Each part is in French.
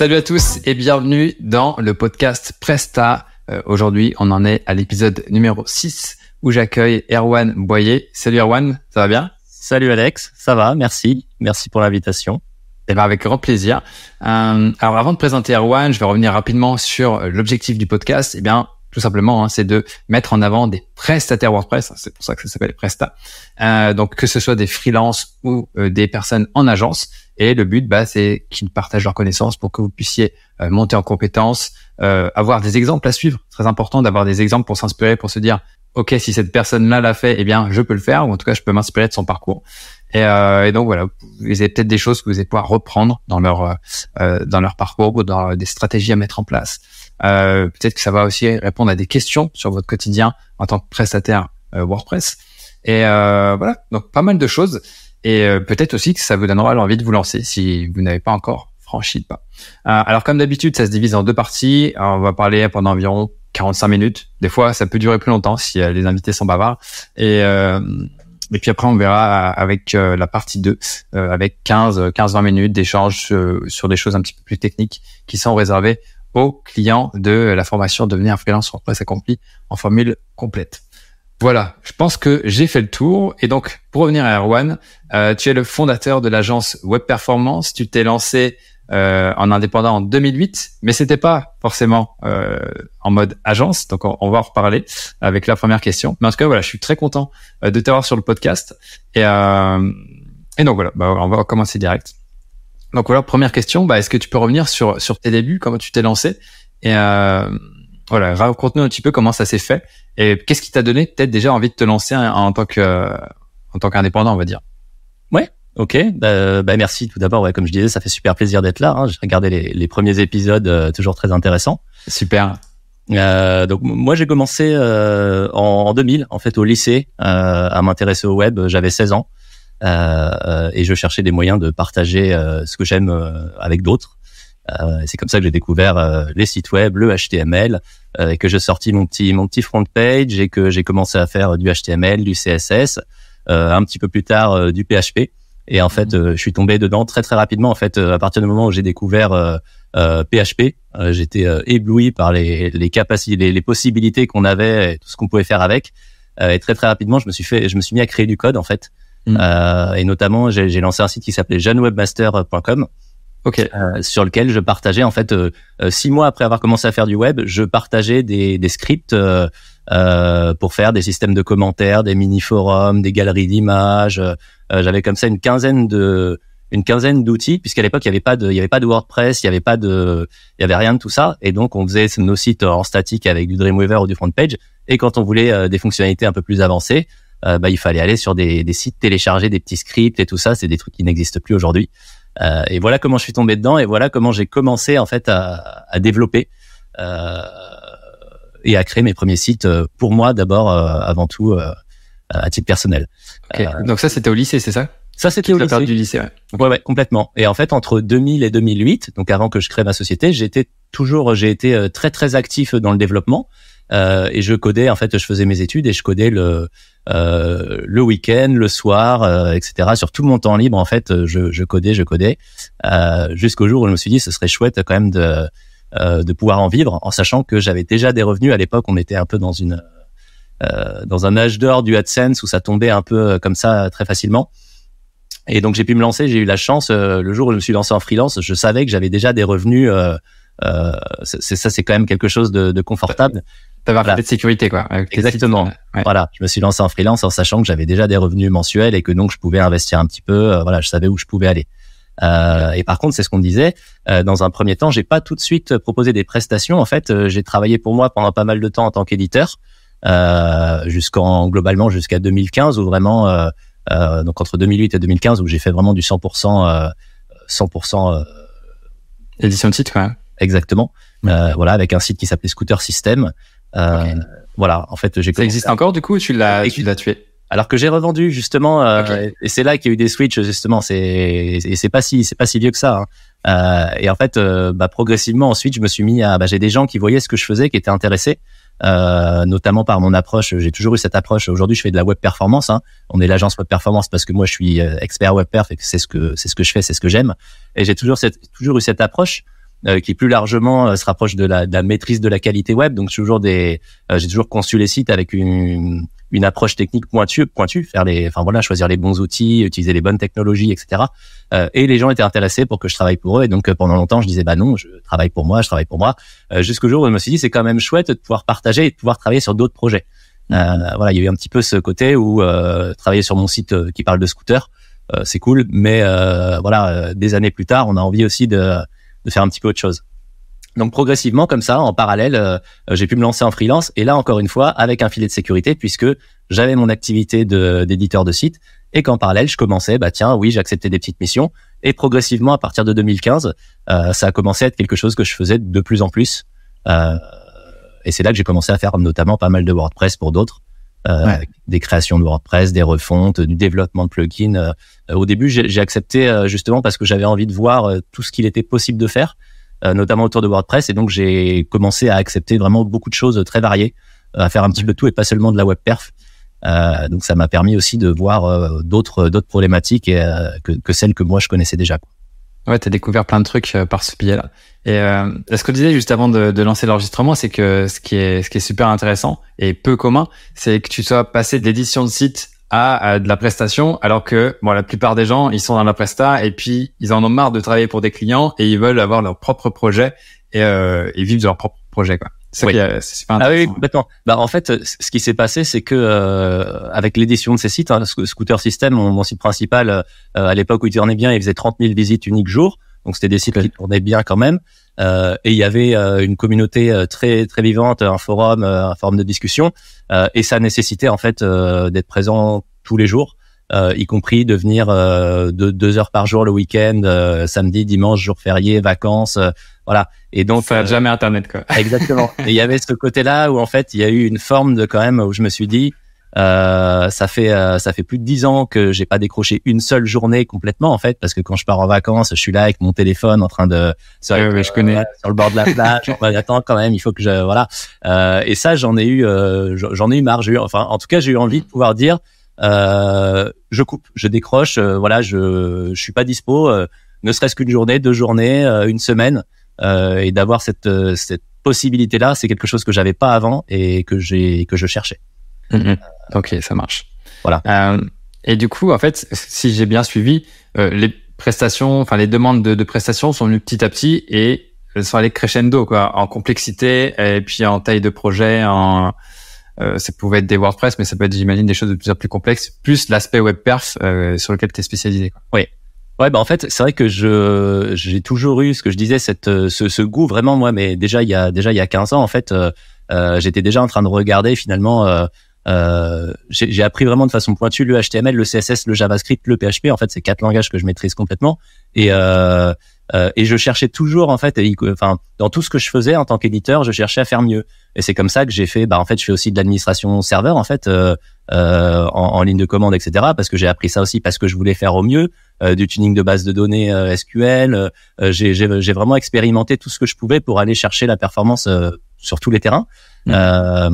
Salut à tous et bienvenue dans le podcast Presta. Euh, Aujourd'hui, on en est à l'épisode numéro 6 où j'accueille Erwan Boyer. Salut Erwan, ça va bien? Salut Alex, ça va, merci. Merci pour l'invitation. Eh ben avec grand plaisir. Euh, alors avant de présenter Erwan, je vais revenir rapidement sur l'objectif du podcast. Eh bien, tout simplement, hein, c'est de mettre en avant des prestataires WordPress. C'est pour ça que ça s'appelle Presta. Euh, donc que ce soit des freelances ou euh, des personnes en agence. Et le but, bah, c'est qu'ils partagent leurs connaissances pour que vous puissiez euh, monter en compétences, euh, avoir des exemples à suivre. Très important d'avoir des exemples pour s'inspirer, pour se dire, ok, si cette personne-là l'a fait, eh bien, je peux le faire, ou en tout cas, je peux m'inspirer de son parcours. Et, euh, et donc voilà, vous avez peut-être des choses que vous allez pouvoir reprendre dans leur euh, dans leur parcours ou dans des stratégies à mettre en place. Euh, peut-être que ça va aussi répondre à des questions sur votre quotidien en tant que prestataire euh, WordPress. Et euh, voilà, donc pas mal de choses. Et euh, peut-être aussi que ça vous donnera l'envie de vous lancer si vous n'avez pas encore franchi le pas. Euh, alors comme d'habitude, ça se divise en deux parties. On va parler pendant environ 45 minutes. Des fois, ça peut durer plus longtemps si les invités sont bavards. Et et puis après, on verra avec la partie 2, euh, avec 15, 15-20 minutes d'échange sur des choses un petit peu plus techniques qui sont réservées aux clients de la formation Devenir un freelance WordPress accompli en formule complète. Voilà, je pense que j'ai fait le tour. Et donc, pour revenir à Erwan, euh, tu es le fondateur de l'agence Web Performance. Tu t'es lancé euh, en indépendant en 2008, mais c'était pas forcément euh, en mode agence. Donc, on, va en reparler avec la première question. Mais en tout cas, voilà, je suis très content euh, de t'avoir sur le podcast. Et, euh, et donc voilà, bah, on va commencer direct. Donc voilà, première question, bah, est-ce que tu peux revenir sur sur tes débuts, comment tu t'es lancé? Et euh, voilà, raconte-nous un petit peu comment ça s'est fait et qu'est-ce qui t'a donné peut-être déjà envie de te lancer en, en tant que en tant qu'indépendant, on va dire? Ouais, ok. Bah, bah merci tout d'abord. Ouais, comme je disais, ça fait super plaisir d'être là. Hein. J'ai regardé les, les, premiers épisodes, euh, toujours très intéressants. Super. Euh, donc moi j'ai commencé euh, en, en, 2000 en fait au lycée euh, à m'intéresser au web. J'avais 16 ans. Euh, et je cherchais des moyens de partager euh, ce que j'aime euh, avec d'autres. c'est comme ça que j'ai découvert les sites web, le HTML, et que j'ai sorti mon petit mon petit front page et que j'ai commencé à faire du HTML, du CSS, un petit peu plus tard du PHP. Et en fait, je suis tombé dedans très très rapidement. En fait, à partir du moment où j'ai découvert euh, PHP, j'étais ébloui par les, les capacités, les, les possibilités qu'on avait, et tout ce qu'on pouvait faire avec. et très très rapidement, je me suis fait, je me suis mis à créer du code en fait. Mm. Euh, et notamment, j'ai lancé un site qui s'appelait jeunewebmaster.com. Okay. Euh, sur lequel je partageais en fait euh, six mois après avoir commencé à faire du web, je partageais des, des scripts euh, pour faire des systèmes de commentaires, des mini forums, des galeries d'images. J'avais comme ça une quinzaine de une quinzaine d'outils puisqu'à l'époque il y avait pas de il y avait pas de WordPress, il y avait pas de il y avait rien de tout ça et donc on faisait nos sites en statique avec du Dreamweaver ou du front page et quand on voulait des fonctionnalités un peu plus avancées, euh, bah, il fallait aller sur des, des, sites, télécharger des petits scripts et tout ça. C'est des trucs qui n'existent plus aujourd'hui. Euh, et voilà comment je suis tombé dedans et voilà comment j'ai commencé en fait à, à développer euh, et à créer mes premiers sites euh, pour moi d'abord, euh, avant tout à titre personnel. Okay. Donc ça c'était au lycée, c'est ça? Ça, c'était au lycée. du lycée, ouais. ouais. ouais. complètement. Et en fait, entre 2000 et 2008, donc avant que je crée ma société, j'étais toujours, j'ai été très très actif dans le développement euh, et je codais. En fait, je faisais mes études et je codais le euh, le week-end, le soir, euh, etc. Sur tout mon temps libre, en fait, je, je codais, je codais, euh, jusqu'au jour où je me suis dit, ce serait chouette quand même de euh, de pouvoir en vivre, en sachant que j'avais déjà des revenus. À l'époque, on était un peu dans une euh, dans un âge d'or du AdSense où ça tombait un peu comme ça très facilement. Et donc j'ai pu me lancer. J'ai eu la chance le jour où je me suis lancé en freelance, je savais que j'avais déjà des revenus. c'est ça, c'est quand même quelque chose de, de confortable. T'avais voilà. un de sécurité, quoi. Exactement. Ouais. Voilà. Je me suis lancé en freelance en sachant que j'avais déjà des revenus mensuels et que donc je pouvais investir un petit peu. Euh, voilà, je savais où je pouvais aller. Euh, et par contre, c'est ce qu'on disait. Euh, dans un premier temps, j'ai pas tout de suite proposé des prestations. En fait, euh, j'ai travaillé pour moi pendant pas mal de temps en tant qu'éditeur, euh, jusqu'en globalement jusqu'à 2015 où vraiment, donc entre 2008 et 2015 où j'ai fait vraiment du 100%, 100% édition de site, quoi. Exactement. voilà, avec un site qui s'appelait Scooter System. Euh, okay. Voilà, en fait, j'ai. Ça existe encore du coup tu l'as, tu l'as tué? Alors que j'ai revendu justement, euh, okay. et c'est là qu'il y a eu des switches justement. C'est et c'est pas si c'est pas si vieux que ça. Hein. Euh, et en fait, euh, bah, progressivement ensuite, je me suis mis à. Bah, j'ai des gens qui voyaient ce que je faisais, qui étaient intéressés, euh, notamment par mon approche. J'ai toujours eu cette approche. Aujourd'hui, je fais de la web performance. Hein. On est l'agence web performance parce que moi, je suis expert web perf et que c'est ce que c'est ce que je fais, c'est ce que j'aime. Et j'ai toujours cette toujours eu cette approche qui plus largement se rapproche de la, de la, maîtrise de la qualité web. Donc toujours des, j'ai toujours conçu les sites avec une, une approche technique pointue, pointue, faire les, enfin voilà, choisir les bons outils, utiliser les bonnes technologies, etc. Euh, et les gens étaient intéressés pour que je travaille pour eux. Et donc euh, pendant longtemps, je disais bah non, je travaille pour moi, je travaille pour moi. Euh, Jusqu'au jour où je me suis dit c'est quand même chouette de pouvoir partager et de pouvoir travailler sur d'autres projets. Euh, voilà, il y a eu un petit peu ce côté où euh, travailler sur mon site qui parle de scooter, c'est cool, mais voilà, des années plus tard, on a envie aussi de, de faire un petit peu autre chose. Donc progressivement, comme ça, en parallèle, euh, j'ai pu me lancer en freelance. Et là, encore une fois, avec un filet de sécurité, puisque j'avais mon activité d'éditeur de, site et qu'en parallèle, je commençais, bah tiens, oui, j'acceptais des petites missions. Et progressivement, à partir de 2015, euh, ça a commencé à être quelque chose que je faisais de plus en plus. Euh, et c'est là que j'ai commencé à faire notamment pas mal de WordPress pour d'autres. Euh, des créations de WordPress, des refontes, du développement de plugins. au début, j'ai accepté justement parce que j'avais envie de voir tout ce qu'il était possible de faire. Euh, notamment autour de WordPress. Et donc, j'ai commencé à accepter vraiment beaucoup de choses très variées, euh, à faire un petit peu tout et pas seulement de la web perf. Euh, donc, ça m'a permis aussi de voir d'autres d'autres problématiques et, que, que, celles que moi je connaissais déjà. Quoi. Ouais, t'as découvert plein de trucs par ce biais-là. Et euh, ce que je disais juste avant de, de lancer l'enregistrement, c'est que ce qui est ce qui est super intéressant et peu commun, c'est que tu sois passé d'édition de site à, de la prestation, alors que bon, la plupart des gens, ils sont dans la presta et puis ils en ont marre de travailler pour des clients et ils veulent avoir leur propre projet et, euh, et vivre de leur propre projet. Quoi. C'est oui. intéressant. Ah oui, complètement. Bah, en fait, ce qui s'est passé, c'est que euh, avec l'édition de ces sites, hein, Scooter System, mon, site principal, euh, à l'époque où il tournait bien, il faisait 30 000 visites uniques jour. Donc c'était des sites qui tournaient bien quand même. Euh, et il y avait euh, une communauté euh, très très vivante, un forum, un forum de discussion, et ça nécessitait en fait d'être présent tous les jours. y compris de venir de deux heures par jour le week-end, samedi, dimanche, jour férié, vacances, voilà. Et donc, ça jamais internet quoi. Exactement. et il y avait ce côté-là où en fait il y a eu une forme de quand même où je me suis dit, euh, ça fait euh, ça fait plus de dix ans que j'ai pas décroché une seule journée complètement en fait parce que quand je pars en vacances je suis là avec mon téléphone en train de sur, je connais. Euh, sur le bord de la plage attends quand même il faut que je voilà et ça j'en ai eu j'en ai eu marre j'ai eu enfin en tout cas j'ai eu envie de pouvoir dire je coupe je décroche voilà je je suis pas dispo ne serait-ce qu'une journée deux journées une semaine et d'avoir cette cette possibilité là c'est quelque chose que j'avais pas avant et que j'ai que je cherchais Mhm. Ok, ça marche. Voilà. Euh, et du coup, en fait, si j'ai bien suivi, euh, les prestations, enfin les demandes de, de, prestations sont venues petit à petit et elles sont allées crescendo, quoi, en complexité et puis en taille de projet. En, euh, ça pouvait être des WordPress, mais ça peut être, j'imagine, des choses de plus en plus complexes, plus l'aspect web perf euh, sur lequel tu es spécialisé. Quoi. Oui. Ouais, bah en fait, c'est vrai que je j'ai toujours eu ce que je disais, cette ce, ce goût vraiment moi, mais déjà il y a déjà il y a 15 ans en fait, euh, j'étais déjà en train de regarder finalement euh, j'ai appris vraiment de façon pointue le HTML, le CSS, le JavaScript, le PHP. En fait, c'est quatre langages que je maîtrise complètement. Et euh, euh, et je cherchais toujours en fait, enfin dans tout ce que je faisais en tant qu'éditeur, je cherchais à faire mieux. Et c'est comme ça que j'ai fait. Bah en fait, je fais aussi de l'administration serveur en fait euh, euh, en, en, ligne de commande, etc. Parce que j'ai appris ça aussi parce que je voulais faire au mieux euh, du tuning de base de données SQL. j'ai vraiment expérimenté tout ce que je pouvais pour aller chercher la performance sur tous les terrains. Mmh. Euh,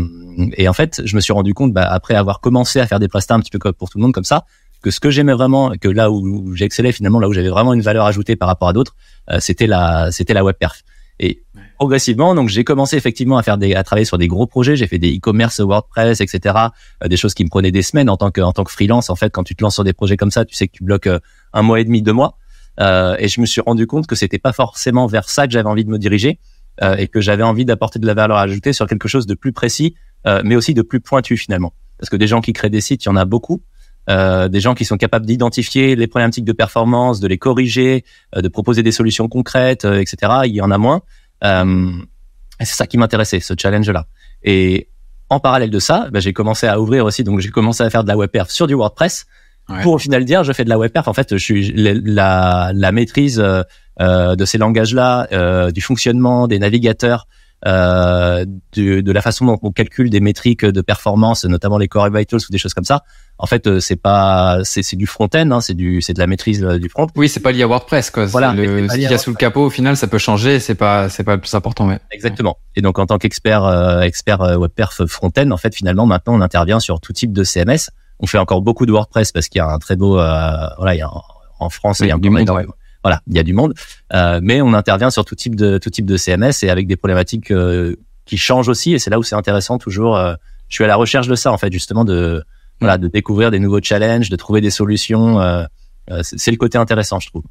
et en fait, je me suis rendu compte, bah, après avoir commencé à faire des prestats un petit peu comme pour tout le monde comme ça, que ce que j'aimais vraiment, que là où j'excellais finalement, là où j'avais vraiment une valeur ajoutée par rapport à d'autres, euh, c'était la, c'était la web perf. Et progressivement, donc j'ai commencé effectivement à faire des, à travailler sur des gros projets. J'ai fait des e-commerce, WordPress, etc. Euh, des choses qui me prenaient des semaines en tant que, en tant que freelance. En fait, quand tu te lances sur des projets comme ça, tu sais que tu bloques un mois et demi, deux mois. Euh, et je me suis rendu compte que c'était pas forcément vers ça que j'avais envie de me diriger. Euh, et que j'avais envie d'apporter de la valeur ajoutée sur quelque chose de plus précis, euh, mais aussi de plus pointu finalement. Parce que des gens qui créent des sites, il y en a beaucoup. Euh, des gens qui sont capables d'identifier les problématiques de performance, de les corriger, de proposer des solutions concrètes, etc. Il y en a moins. et c'est ça qui m'intéressait, ce challenge-là. Et en parallèle de ça, bah, j'ai commencé à ouvrir aussi, donc j'ai commencé à faire de la web perf sur du WordPress. Pour au final dire, je fais de la web perf. En fait, je suis la, la maîtrise euh, de ces langages-là, euh, du fonctionnement des navigateurs, euh, de, de, la façon dont on calcule des métriques de performance, notamment les core vitals ou des choses comme ça. En fait, c'est pas, c'est du front-end, hein, c'est du, c'est de la maîtrise du front. Oui, c'est pas lié à WordPress, quoi. Voilà. Le, ce qu'il y a sous le capot, au final, ça peut changer. C'est pas, c'est pas le plus important. Ouais. Exactement. Et donc, en tant qu'expert, euh, expert WebPerf front-end, en fait, finalement, maintenant, on intervient sur tout type de CMS. On fait encore beaucoup de WordPress parce qu'il y a un très beau, voilà, il y a en France, il y a un voilà, il y a du monde, mais on intervient sur tout type de tout type de CMS et avec des problématiques qui changent aussi. Et c'est là où c'est intéressant toujours. je suis à la recherche de ça en fait, justement de voilà, de découvrir des nouveaux challenges, de trouver des solutions. c'est le côté intéressant, je trouve.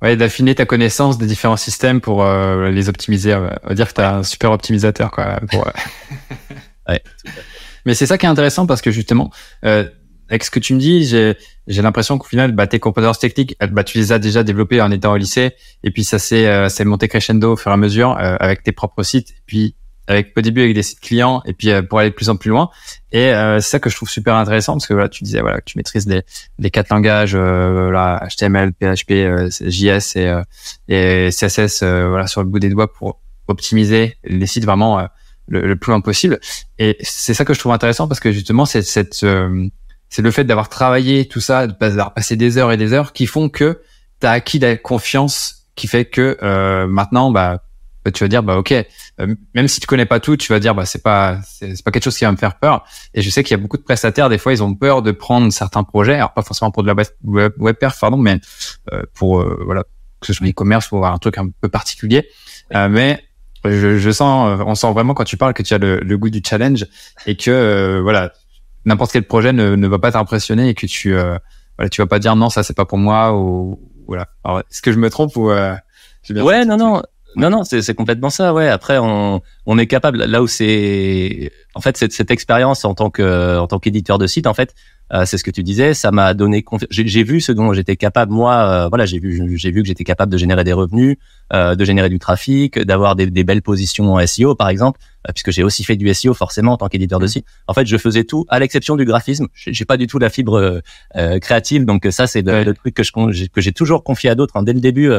Ouais, d'affiner ta connaissance des différents systèmes pour les optimiser. On va dire que tu as un super optimisateur, quoi. Pour, ouais, Mais c'est ça qui est intéressant parce que justement, euh, avec ce que tu me dis, j'ai, l'impression qu'au final, bah, tes compétences techniques, bah, tu les as déjà développées en étant au lycée, et puis ça s'est, euh, monté crescendo au fur et à mesure euh, avec tes propres sites, et puis avec au début avec des sites clients, et puis euh, pour aller de plus en plus loin. Et c'est ça que je trouve super intéressant parce que voilà, tu disais voilà que tu maîtrises les, les quatre langages, là, HTML, PHP, JS et, et CSS, voilà, sur le bout des doigts pour optimiser les sites vraiment le, plus loin possible. Et c'est ça que je trouve intéressant parce que justement, c'est cette, euh, c'est le fait d'avoir travaillé tout ça, d'avoir passé des heures et des heures qui font que tu as acquis la confiance qui fait que euh, maintenant, bah, tu vas dire bah ok, euh, même si tu connais pas tout, tu vas dire bah c'est pas c'est pas quelque chose qui va me faire peur. Et je sais qu'il y a beaucoup de prestataires des fois ils ont peur de prendre certains projets, alors pas forcément pour de la web, web perf pardon, mais pour voilà que ce soit e-commerce ou un truc un peu particulier. mais je, je, sens, on sent vraiment quand tu parles que tu as le, le goût du challenge et que euh, voilà, n'importe quel projet ne, ne va pas t'impressionner et que tu euh, voilà, tu vas pas dire non, ça c'est pas pour moi ou voilà. Est-ce que je me trompe ou euh, Ouais, non, non. Non, non, c'est complètement ça. Ouais. Après, on, on est capable. Là où c'est, en fait, cette, cette expérience en tant que, en tant qu'éditeur de site, en fait, euh, c'est ce que tu disais. Ça m'a donné. J'ai vu ce dont j'étais capable. Moi, euh, voilà, j'ai vu, j'ai vu que j'étais capable de générer des revenus, euh, de générer du trafic, d'avoir des, des, belles positions en SEO, par exemple, puisque j'ai aussi fait du SEO forcément en tant qu'éditeur de site. En fait, je faisais tout à l'exception du graphisme. J'ai pas du tout la fibre créative, donc ça, c'est le, truc que je que j'ai toujours confié à d'autres hein, dès le début.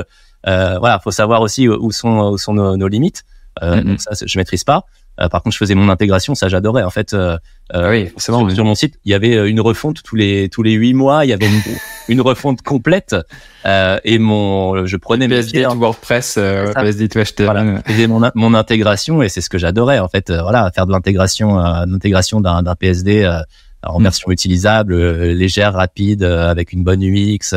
voilà, faut savoir aussi où sont où sont nos, nos limites. Mm-hmm. Donc ça, je maîtrise pas. Euh, par contre, je faisais mon intégration, ça j'adorais. En fait, euh, euh oui, sur, sur, mon site, il y avait euh, une refonte tous les tous les huit mois. Il y avait une, une refonte complète euh, et mon je prenais mes PSD WordPress, euh, PSD tout Voilà, je mon, mon intégration et c'est ce que j'adorais en fait. voilà, faire de l'intégration, l'intégration d'un d'un PSD en mm. version utilisable, légère, rapide, avec une bonne UX,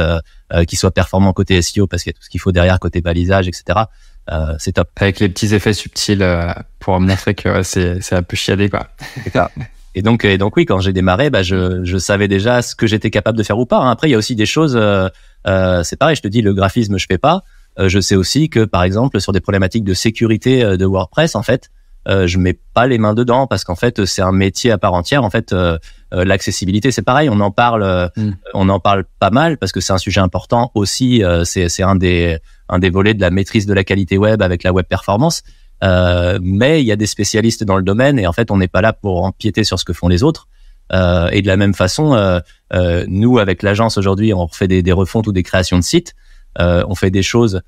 qui soit performant côté SEO parce qu'il y a tout ce qu'il faut derrière côté balisage, etc. Euh, c'est top. Avec les petits effets subtils euh, pour montrer que c'est c'est un peu chiadé quoi. Et donc et donc oui, quand j'ai démarré, bah je je savais déjà ce que j'étais capable de faire ou pas. Hein. Après il y a aussi des choses. Euh, euh, c'est pareil, je te dis le graphisme je fais pas. je sais aussi que par exemple sur des problématiques de sécurité de WordPress en fait, je mets pas les mains dedans parce qu'en fait c'est un métier à part entière. En fait l'accessibilité c'est pareil, on en parle, mm. on en parle pas mal parce que c'est un sujet important aussi. c'est c'est un des un des volets de la maîtrise de la qualité web avec la web performance. Euh, mais il y a des spécialistes dans le domaine et en fait on n'est pas là pour empiéter sur ce que font les autres. Euh, et de la même façon, euh, nous avec l'agence aujourd'hui, on fait des, refontes ou des créations de sites. On fait des choses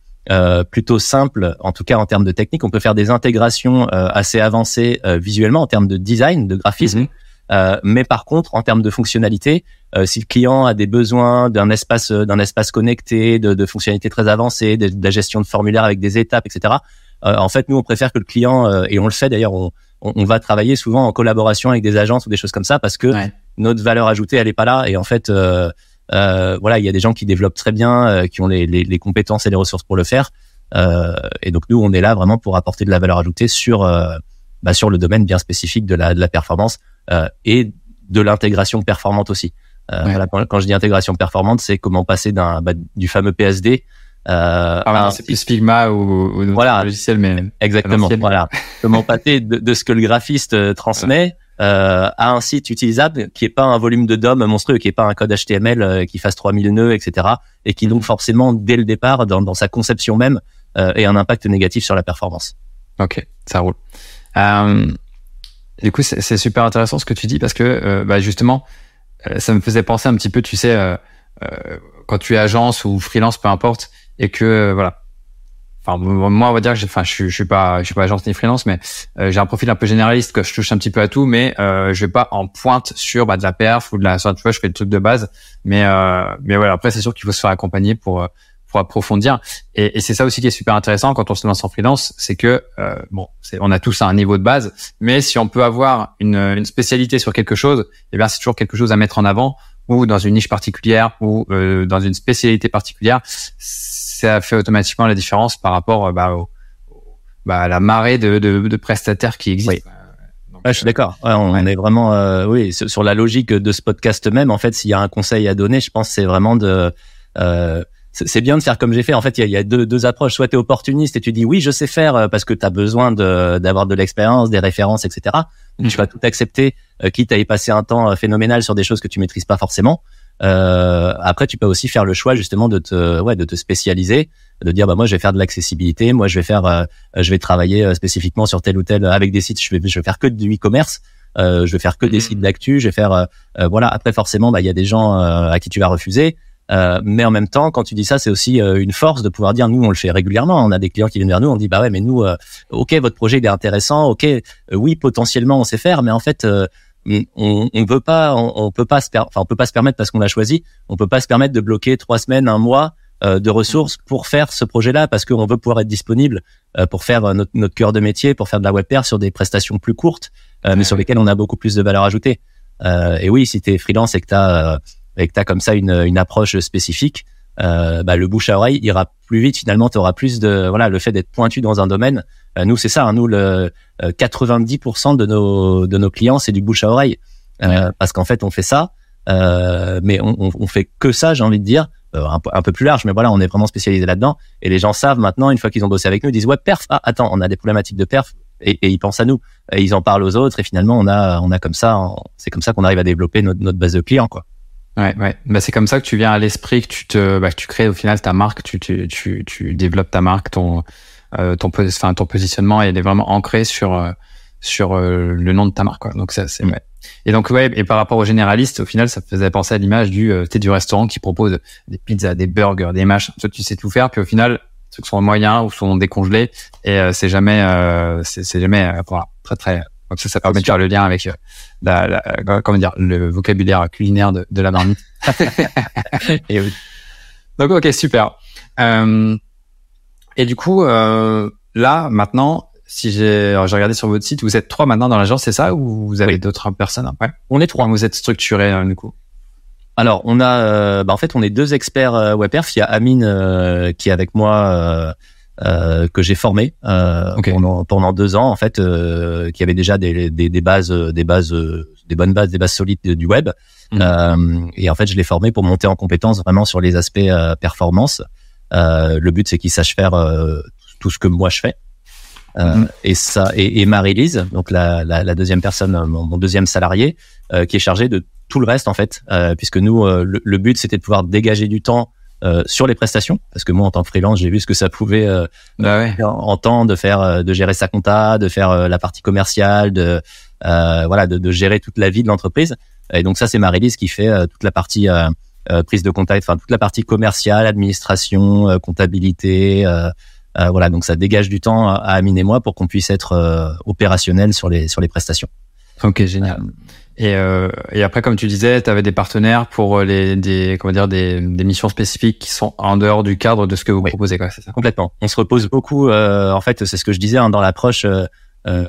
plutôt simples, en tout cas en termes de technique. On peut faire des intégrations assez avancées visuellement en termes de design, de graphisme. Mm-hmm. Euh, mais par contre, en termes de fonctionnalité, euh, si le client a des besoins d'un espace, euh, d'un espace connecté, de, de, fonctionnalités très avancées, de, de, la gestion de formulaires avec des étapes, etc. en fait, nous, on préfère que le client, et on le fait d'ailleurs, on, on, va travailler souvent en collaboration avec des agences ou des choses comme ça parce que notre valeur ajoutée, elle est pas là. Et en fait, euh, voilà, il y a des gens qui développent très bien, qui ont les, les, les, compétences et les ressources pour le faire. et donc nous, on est là vraiment pour apporter de la valeur ajoutée sur bah, sur le domaine bien spécifique de la, de la performance euh, et de l'intégration performante aussi. Euh, quand, je dis intégration performante, c'est comment passer d'un bah, du fameux PSD euh, ah, c'est plus Figma ou, ou voilà. logiciel mais exactement voilà. Comment passer de, de, ce que le graphiste euh, transmet euh, à un site utilisable qui est pas un volume de DOM monstrueux qui est pas un code HTML euh, qui fasse 3000 nœuds etc et qui donc forcément dès le départ dans, dans sa conception même euh, ait un impact négatif sur la performance. Ok ça roule. Euh, du coup, c'est super intéressant ce que tu dis parce que euh, bah, justement, euh, ça me faisait penser un petit peu, tu sais, euh, quand tu es agence ou freelance, peu importe, et que voilà. Enfin, moi, on va dire que, enfin, je, je, suis pas, je suis pas agence ni freelance, mais j'ai un profil un peu généraliste, que je touche un petit peu à tout, mais euh, je vais pas en pointe sur bah, de la perf ou de la, tu vois, je fais le truc de base, mais mais voilà. Après, c'est sûr qu'il faut se faire accompagner pour pour approfondir. Et, et c'est ça aussi qui est super intéressant quand on se lance en freelance, c'est que euh, bon, on a tous un niveau de base, mais si on peut avoir une, une spécialité sur quelque chose, eh bien c'est toujours quelque chose à mettre en avant ou dans une niche particulière ou dans une spécialité particulière, ça fait automatiquement la différence par rapport bah, au, bah, à la marée de, de, de prestataires qui existent. je suis d'accord. on, est vraiment, oui, sur la logique de ce podcast même. En fait, s'il y a un conseil à donner, je pense c'est vraiment de euh, c'est bien de faire comme j'ai fait. En fait, il y a, y a deux, deux, approches. Soit tu es opportuniste et tu dis oui, je sais faire euh, parce que tu as besoin d'avoir de, l'expérience, des références, etc. Donc, tu vas tout accepter, euh, quitte à y passer un temps euh, phénoménal sur des choses que tu maîtrises pas forcément. Euh, après, tu peux aussi faire le choix justement de te, ouais, de te spécialiser, de dire bah moi je vais faire de l'accessibilité, moi je vais faire, je vais travailler spécifiquement sur tel ou tel avec des sites. Je vais, je vais faire que du e-commerce. Euh, je vais faire que des mmh. sites d'actu, je vais faire voilà. Après forcément, bah il y a des gens à qui tu vas refuser. Euh, mais en même temps, quand tu dis ça, c'est aussi euh, une force de pouvoir dire, nous, on le fait régulièrement. On a des clients qui viennent vers nous, on dit, bah ouais, mais nous, euh, ok, votre projet il est intéressant, ok, oui, potentiellement, on sait faire, mais en fait, on, on veut pas, on, peut pas se, enfin, on peut pas se permettre parce qu'on l'a choisi, on peut pas se permettre de bloquer trois semaines, un mois de ressources pour faire ce projet-là parce qu'on veut pouvoir être disponible pour faire notre, notre cœur de métier, pour faire de la web pair sur des prestations plus courtes, mais sur lesquelles on a beaucoup plus de valeur ajoutée. et oui, si tu es freelance et que tu as et que tu as comme ça une, une approche spécifique, euh, bah, le bouche à oreille ira plus vite. Finalement, tu auras plus de voilà le fait d'être pointu dans un domaine. Euh, nous, c'est ça. Hein, nous, le 90% euh, de nos de nos clients, c'est du bouche à oreille, parce qu'en fait, on fait ça, mais on, on, on, fait que ça. J'ai envie de dire. Un peu, un, peu plus large, mais voilà, on est vraiment spécialisé là-dedans. Et les gens savent maintenant, une fois qu'ils ont bossé avec nous, ils disent ouais perf. Ah attends, on a des problématiques de perf, et, et, ils pensent à nous. Et ils en parlent aux autres, et finalement on a on a comme ça, c'est comme ça qu'on arrive à développer notre, notre base de clients quoi. Ouais, ouais. Bah, c'est comme ça que tu viens à l'esprit, que tu te, bah, que tu crées au final ta marque, tu, tu, tu, tu développes ta marque, ton, euh, ton, enfin, ton positionnement, il est vraiment ancré sur, euh, sur euh, le nom de ta marque. Quoi. Donc ça, c'est ouais. Et donc ouais, et par rapport aux généralistes, au final, ça faisait penser à l'image du, euh, du restaurant qui propose des pizzas, des burgers, des machins. Toi, tu sais tout faire, puis au final, ceux qui sont moyens ou sont décongelés, et c'est jamais, c'est jamais, voilà, très très donc ça, ça permet de faire le lien avec euh, la, la, euh, comment dire le vocabulaire culinaire de, de la marmite. et Donc ok super. Euh, et du coup euh, là maintenant, si j'ai regardé sur votre site, vous êtes trois maintenant dans l'agence, c'est ça ou vous avez d'autres personnes après? On est trois. Vous êtes structuré du coup? Alors on a, bah, en fait on est deux experts WebPerf. Il y a Amine qui est avec moi euh, que j'ai formé euh, pendant, pendant, deux ans en fait, euh, qui avait déjà des, des, des bases, des bases, des bonnes bases, des bases solides du web. Mhm. et en fait, je l'ai formé pour monter en compétence vraiment sur les aspects performance. le but, c'est qu'il sache faire tout ce que moi je fais. Mhm. et ça et, et Marie-Lise, donc la, la, la, deuxième personne, mon, deuxième salarié, qui est chargé de tout le reste en fait, puisque nous, le, le, but c'était de pouvoir dégager du temps euh, sur les prestations parce que moi en tant que freelance j'ai vu ce que ça pouvait euh, bah en, temps de faire euh, de gérer sa compta de faire la partie commerciale de voilà de, de, gérer toute la vie de l'entreprise. Et donc ça c'est Marie-Lise qui fait toute la partie prise de contact enfin toute la partie commerciale administration comptabilité voilà. Donc ça dégage du temps à Amine et moi pour qu'on puisse être opérationnel sur les sur les prestations. Ok génial et, euh, et après, comme tu disais, tu avais des partenaires pour les des comment dire des, des missions spécifiques qui sont en dehors du cadre de ce que vous proposez, quoi. Ça? Complètement. On se repose beaucoup. Euh, en fait, c'est ce que je disais hein, dans l'approche. Euh, euh,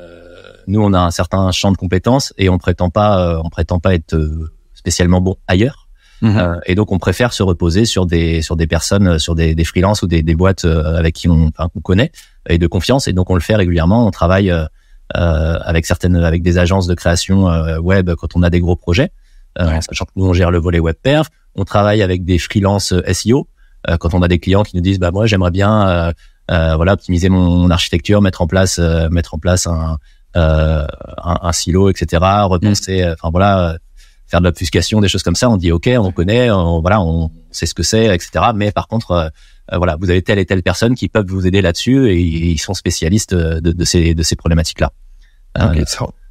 nous, on a un certain champ de compétences et on prétend pas, euh, on prétend pas être euh, spécialement bon ailleurs. Mhm. et donc, on préfère se reposer sur des sur des personnes, sur des, des freelances ou des, des boîtes avec qui on, enfin, qu'on connaît et de confiance. Et donc, on le fait régulièrement. On travaille euh, avec certaines, avec des agences de création euh, web quand on a des gros projets. Euh, sachant que nous on gère le volet web perf, on travaille avec des freelances SEO quand on a des clients qui nous disent bah moi j'aimerais bien voilà optimiser mon, architecture, mettre en place mettre en place un un, un, silo, etc. Repenser, mm. enfin voilà, faire de l'obfuscation, des choses comme ça. On dit ok, on connaît, on, voilà, on sait ce que c'est, etc. Mais par contre, euh, voilà, vous avez telle et telle personne qui peuvent vous aider là-dessus et ils sont spécialistes de, de ces, de ces problématiques-là. Euh,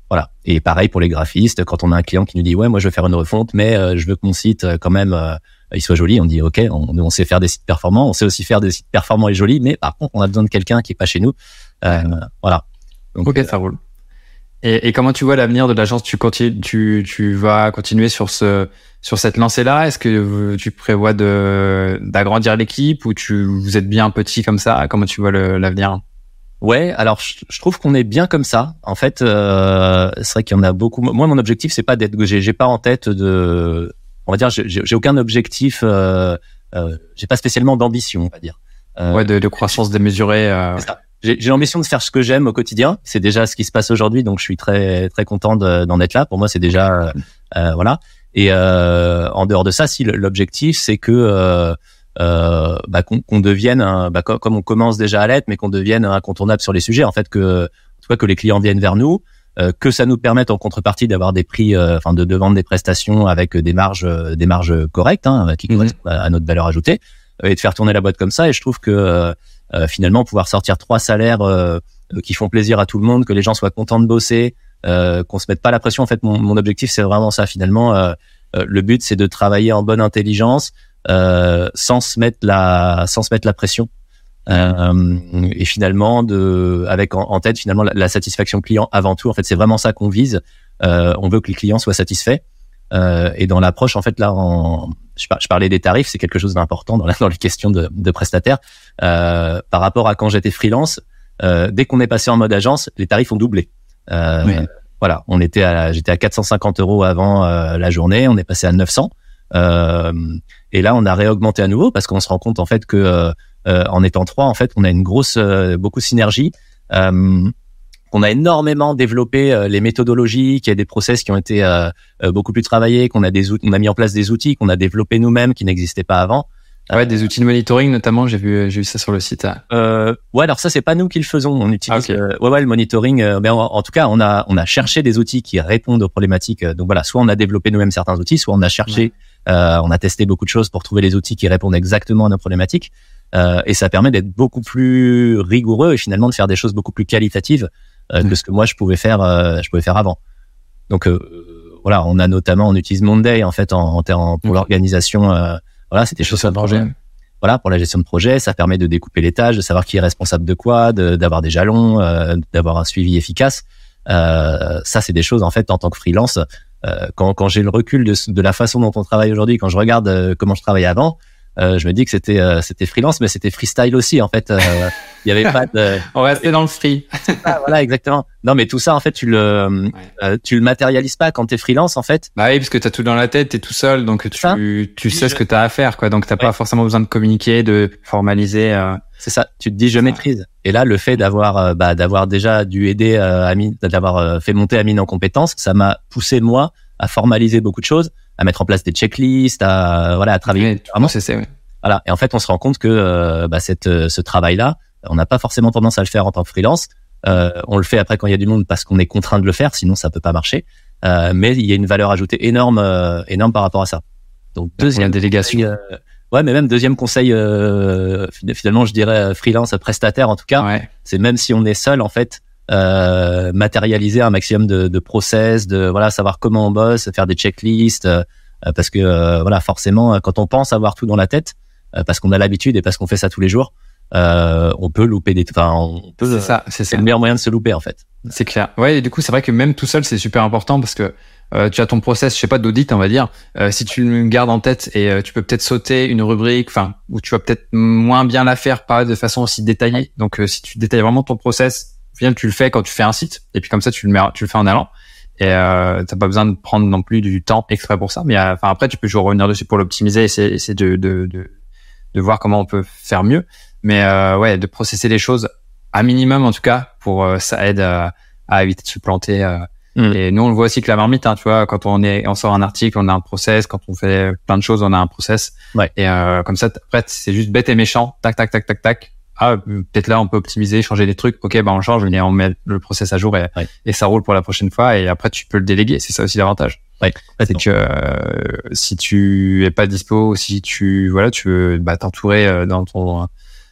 voilà. Et pareil pour les graphistes, quand on a un client qui nous dit ouais, moi je veux faire une refonte, mais euh, je veux que mon site quand même il soit joli, on dit ok, on, on, sait faire des sites performants, on sait aussi faire des sites performants et jolis, mais par contre on a besoin de quelqu'un qui est pas chez nous. voilà. Donc, ok, ça roule. Et, et, comment tu vois l'avenir de l'agence? Tu continues, tu, tu vas continuer sur ce sur cette lancée-là? Est-ce que tu prévois de d'agrandir l'équipe ou tu vous êtes bien petit comme ça? Comment tu vois l'avenir? Ouais, alors je, trouve qu'on est bien comme ça. En fait, euh, c'est vrai qu'il y en a beaucoup. Moi, mon objectif, c'est pas d'être. J'ai pas en tête de on va dire, j'ai aucun objectif, euh, euh, j'ai pas spécialement d'ambition, on va dire. Euh, ouais, de, de, croissance démesurée. Euh... J'ai l'ambition de faire ce que j'aime au quotidien. C'est déjà ce qui se passe aujourd'hui, donc je suis très très content d'en être là. Pour moi, c'est déjà euh, voilà. Et en dehors de ça, si l'objectif c'est que bah, qu'on devienne, un, bah, comme on commence déjà à l'être, mais qu'on devienne incontournable sur les sujets. En fait, que en tout cas que les clients viennent vers nous, euh, que ça nous permette en contrepartie d'avoir des prix, euh, enfin de, de, vendre des prestations avec des marges, euh, des marges correctes, hein, qui mhm. correspondent à notre valeur ajoutée, et de faire tourner la boîte comme ça. Et je trouve que finalement pouvoir sortir trois salaires qui font plaisir à tout le monde, que les gens soient contents de bosser, qu'on se mette pas la pression. En fait, mon, mon objectif c'est vraiment ça. Finalement, le but c'est de travailler en bonne intelligence, sans se mettre la, sans se mettre la pression. Euh, et finalement, de, avec en, tête finalement la, satisfaction client avant tout. En fait, c'est vraiment ça qu'on vise. Euh, on veut que les clients soient satisfaits. Euh, et dans l'approche, en fait, là, en, je, parlais des tarifs, c'est quelque chose d'important dans, dans les questions de, de prestataires. Euh, par rapport à quand j'étais freelance, euh, dès qu'on est passé en mode agence, les tarifs ont doublé. Euh, Voilà, on était à, j'étais à 450 euros avant la journée, on est passé à 900. et là, on a réaugmenté à nouveau parce qu'on se rend compte en fait que euh, en étant trois, en fait, on a une grosse, euh, beaucoup de synergie. Euh, on a énormément développé les méthodologies, qu'il y a des process qui ont été beaucoup plus travaillés, qu'on a des on a mis en place des outils qu'on a développés nous-mêmes qui n'existaient pas avant. Ouais, des outils de monitoring notamment, j'ai vu, j'ai vu ça sur le site. Euh, ouais, alors ça c'est pas nous qui le faisons, on utilise. Ah, ouais, ouais, le monitoring. mais en, tout cas, on a on a cherché des outils qui répondent aux problématiques. Donc voilà, soit on a développé nous-mêmes certains outils, soit on a cherché, on a testé beaucoup de choses pour trouver les outils qui répondent exactement à nos problématiques. Euh, et ça permet d'être beaucoup plus rigoureux et finalement de faire des choses beaucoup plus qualitatives euh, que ce que moi je pouvais faire, euh, je pouvais faire avant. Donc voilà, on a notamment, on utilise Monday en fait en, en pour l'organisation. voilà, c'était choses à projet. Voilà, pour la gestion de projet, ça permet de découper les tâches, de savoir qui est responsable de quoi, d'avoir des jalons, d'avoir un suivi efficace. ça, c'est des choses en fait en tant que freelance. quand, quand j'ai le recul de, de, la façon dont on travaille aujourd'hui, quand je regarde comment je travaillais avant, euh, je me dis que c'était euh, c'était freelance, mais c'était freestyle aussi en fait. Euh, il y avait pas de. On restait dans le free. voilà, exactement. Non, mais tout ça en fait, tu le tu le matérialises pas quand t'es freelance en fait. Bah oui, parce que t'as tout dans la tête, t'es tout seul, donc tu tu sais ce que t'as à faire quoi. Donc t'as pas forcément besoin de communiquer, de formaliser. C'est ça. Tu te dis je maîtrise. Et là, le fait d'avoir bah, d'avoir déjà dû aider Amine, d'avoir fait monter Amine en compétences, ça m'a poussé moi à formaliser beaucoup de choses à mettre en place des checklists, à voilà, à travailler. vraiment, c'est ouais. Voilà. Et en fait, on se rend compte que euh, bah, cette, euh, ce travail-là, on n'a pas forcément tendance à le faire en tant que freelance. Euh, on le fait après quand il y a du monde parce qu'on est contraint de le faire, sinon ça peut pas marcher. Euh, mais il y a une valeur ajoutée énorme, énorme par rapport à ça. Donc deuxième délégation. ouais, mais même deuxième conseil, finalement, je dirais freelance, prestataire en tout cas. Ouais. C'est même si on est seul, en fait, euh, matérialiser un maximum de, de, process, de voilà savoir comment on bosse, faire des checklists, euh, parce que euh, voilà forcément quand on pense avoir tout dans la tête, parce qu'on a l'habitude et parce qu'on fait ça tous les jours, on peut louper des, enfin on peut. C'est ça, c'est le meilleur moyen de se louper en fait. C'est clair. Ouais, et du coup c'est vrai que même tout seul c'est super important parce que tu as ton process, je sais pas d'audit, on va dire. si tu le gardes en tête et tu peux peut-être sauter une rubrique, enfin, où tu vas peut-être moins bien la faire, pas de façon aussi détaillée. Donc, si tu détailles vraiment ton process, tu le fais quand tu fais un site, et puis comme ça, tu le mets, tu le fais en allant. Et euh, t'as pas besoin de prendre non plus du temps exprès pour ça. Mais euh, enfin après, tu peux toujours revenir dessus pour l'optimiser, et essayer de, de, de, de, voir comment on peut faire mieux. Mais euh, ouais, de processer les choses à minimum en tout cas, pour euh, ça aide à, à éviter de se planter. Euh. Mm. Et nous, on le voit aussi que la marmite, hein, tu vois, quand on est, on sort un article, on a un process. Quand on fait plein de choses, on a un process. Ouais. Et euh, comme ça, après, c'est juste bête et méchant. Tac, tac, tac, tac, tac ah peut-être là on peut optimiser, changer des trucs. Ok, bah on change, on met le process à jour et, et ça roule pour la prochaine fois. Et après tu peux le déléguer. C'est ça aussi l'avantage. Ouais, c'est que euh, si tu es pas dispo, si tu voilà, tu veux bah, t'entourer euh, dans ton